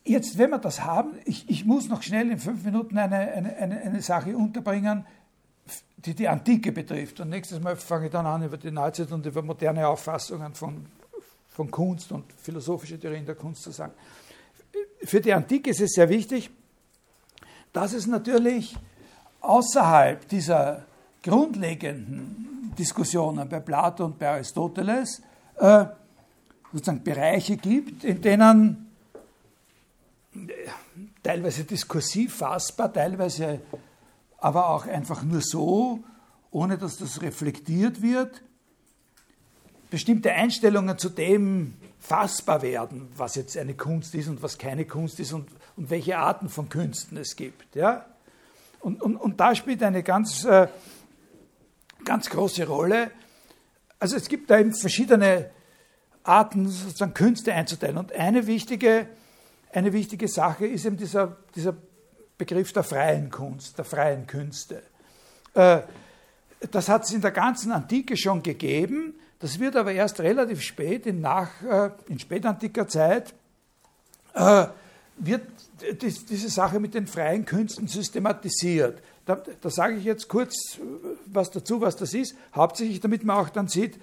Jetzt, wenn wir das haben, ich, ich muss noch schnell in fünf Minuten eine, eine, eine, eine Sache unterbringen, die die Antike betrifft. Und nächstes Mal fange ich dann an, über die Neuzeit und über moderne Auffassungen von, von Kunst und philosophische Theorien der Kunst zu sagen. Für die Antike ist es sehr wichtig, dass es natürlich außerhalb dieser grundlegenden Diskussionen bei Plato und bei Aristoteles äh, sozusagen Bereiche gibt, in denen äh, teilweise diskursiv fassbar, teilweise aber auch einfach nur so, ohne dass das reflektiert wird, bestimmte Einstellungen zu dem fassbar werden, was jetzt eine Kunst ist und was keine Kunst ist und, und welche Arten von Künsten es gibt. Ja? Und, und, und da spielt eine ganz, äh, ganz große Rolle. Also es gibt da eben verschiedene Arten, sozusagen Künste einzuteilen. Und eine wichtige, eine wichtige Sache ist eben dieser, dieser Begriff der freien Kunst, der freien Künste. Äh, das hat es in der ganzen Antike schon gegeben, das wird aber erst relativ spät, in, nach, äh, in spätantiker Zeit, äh, wird diese Sache mit den freien Künsten systematisiert. Da, da, sage ich jetzt kurz was dazu, was das ist, hauptsächlich damit man auch dann sieht,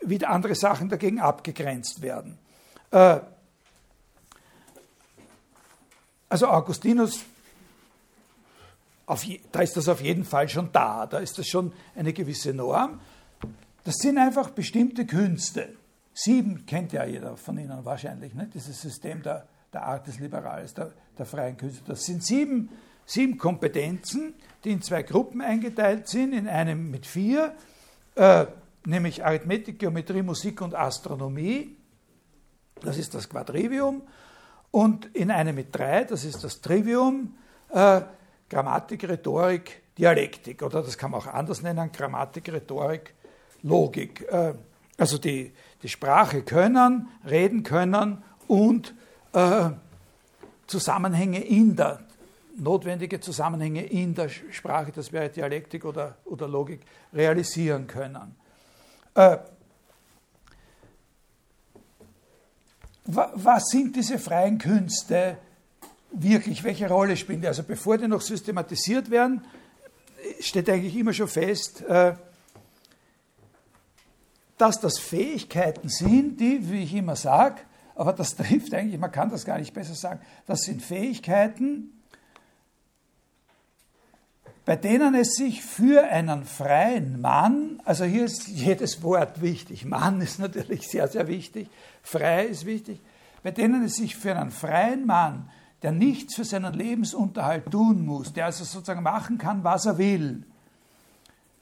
wie andere Sachen dagegen abgegrenzt werden. Also Augustinus, je, da ist das auf jeden Fall schon da, da ist das schon eine gewisse Norm. Das sind einfach bestimmte Künste. Sieben kennt ja jeder von Ihnen wahrscheinlich, ne? dieses System der, der Artes Liberales, der, der freien Künste. Das sind sieben, sieben Kompetenzen, die in zwei Gruppen eingeteilt sind, in einem mit vier, äh, nämlich Arithmetik, Geometrie, Musik und Astronomie. Das ist das Quadrivium und in einem mit drei, das ist das Trivium, äh, Grammatik, Rhetorik, Dialektik, oder das kann man auch anders nennen, Grammatik, Rhetorik, Logik. Äh, also die, die Sprache können, reden können und äh, Zusammenhänge in der, notwendige Zusammenhänge in der Sprache, das wäre Dialektik oder, oder Logik, realisieren können. Äh, was sind diese freien Künste wirklich, welche Rolle spielen die? Also bevor die noch systematisiert werden, steht eigentlich immer schon fest, äh, dass das Fähigkeiten sind, die, wie ich immer sage, aber das trifft eigentlich, man kann das gar nicht besser sagen, das sind Fähigkeiten, bei denen es sich für einen freien Mann, also hier ist jedes Wort wichtig, Mann ist natürlich sehr, sehr wichtig, frei ist wichtig, bei denen es sich für einen freien Mann, der nichts für seinen Lebensunterhalt tun muss, der also sozusagen machen kann, was er will,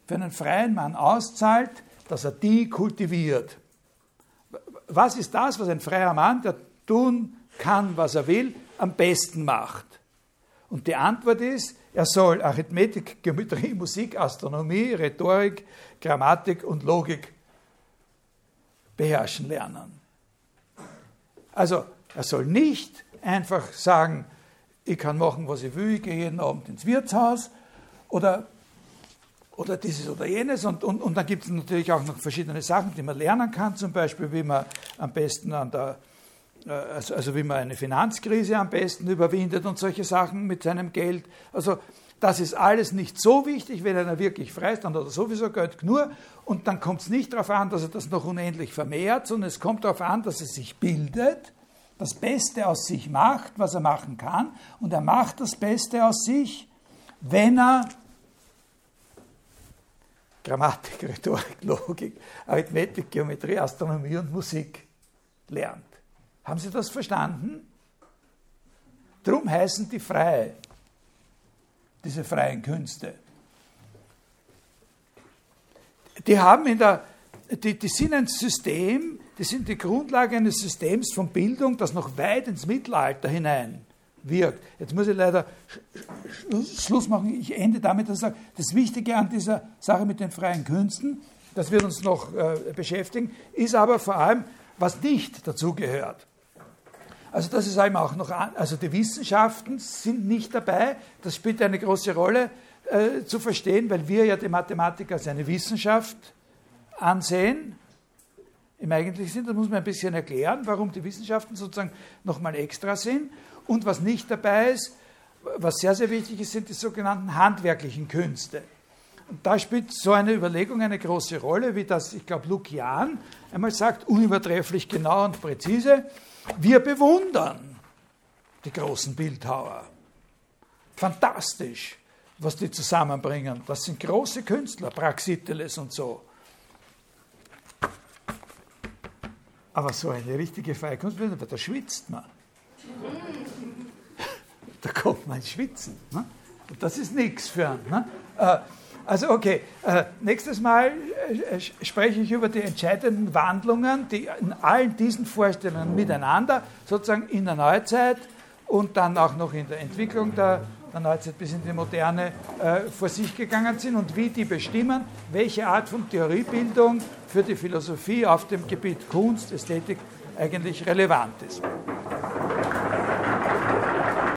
für einen freien Mann auszahlt, dass er die kultiviert. Was ist das, was ein freier Mann, der tun kann, was er will, am besten macht? Und die Antwort ist, er soll Arithmetik, Geometrie, Musik, Astronomie, Rhetorik, Grammatik und Logik beherrschen lernen. Also er soll nicht einfach sagen, ich kann machen, was ich will, ich gehe jeden Abend ins Wirtshaus oder, oder dieses oder jenes. Und, und, und dann gibt es natürlich auch noch verschiedene Sachen, die man lernen kann, zum Beispiel, wie man am besten an der also, also wie man eine Finanzkrise am besten überwindet und solche Sachen mit seinem Geld. Also das ist alles nicht so wichtig, wenn einer wirklich frei ist, dann hat er sowieso Geld genug und dann kommt es nicht darauf an, dass er das noch unendlich vermehrt, sondern es kommt darauf an, dass er sich bildet, das Beste aus sich macht, was er machen kann und er macht das Beste aus sich, wenn er Grammatik, Rhetorik, Logik, Arithmetik, Geometrie, Astronomie und Musik lernt. Haben Sie das verstanden? Drum heißen die frei, diese freien Künste. Die haben in der, die, die sind ein System, die sind die Grundlage eines Systems von Bildung, das noch weit ins Mittelalter hinein wirkt. Jetzt muss ich leider Schluss machen. Ich ende damit, dass ich sage, das Wichtige an dieser Sache mit den freien Künsten, das wird uns noch äh, beschäftigen, ist aber vor allem, was nicht dazugehört. Also das ist eben auch noch, an, also die Wissenschaften sind nicht dabei. Das spielt eine große Rolle äh, zu verstehen, weil wir ja die Mathematik als eine Wissenschaft ansehen. Im eigentlichen Sinn, das muss man ein bisschen erklären, warum die Wissenschaften sozusagen nochmal extra sind. Und was nicht dabei ist, was sehr, sehr wichtig ist, sind die sogenannten handwerklichen Künste. Und da spielt so eine Überlegung eine große Rolle, wie das, ich glaube, Lukian einmal sagt, unübertrefflich genau und präzise. Wir bewundern die großen Bildhauer. Fantastisch, was die zusammenbringen. Das sind große Künstler, Praxiteles und so. Aber so eine richtige freie Kunst, da schwitzt man. Da kommt man ins Schwitzen. Ne? Das ist nichts für einen. Ne? Also okay, äh, nächstes Mal äh, spreche ich über die entscheidenden Wandlungen, die in allen diesen Vorstellungen miteinander, sozusagen in der Neuzeit und dann auch noch in der Entwicklung der, der Neuzeit bis in die Moderne äh, vor sich gegangen sind und wie die bestimmen, welche Art von Theoriebildung für die Philosophie auf dem Gebiet Kunst, Ästhetik eigentlich relevant ist.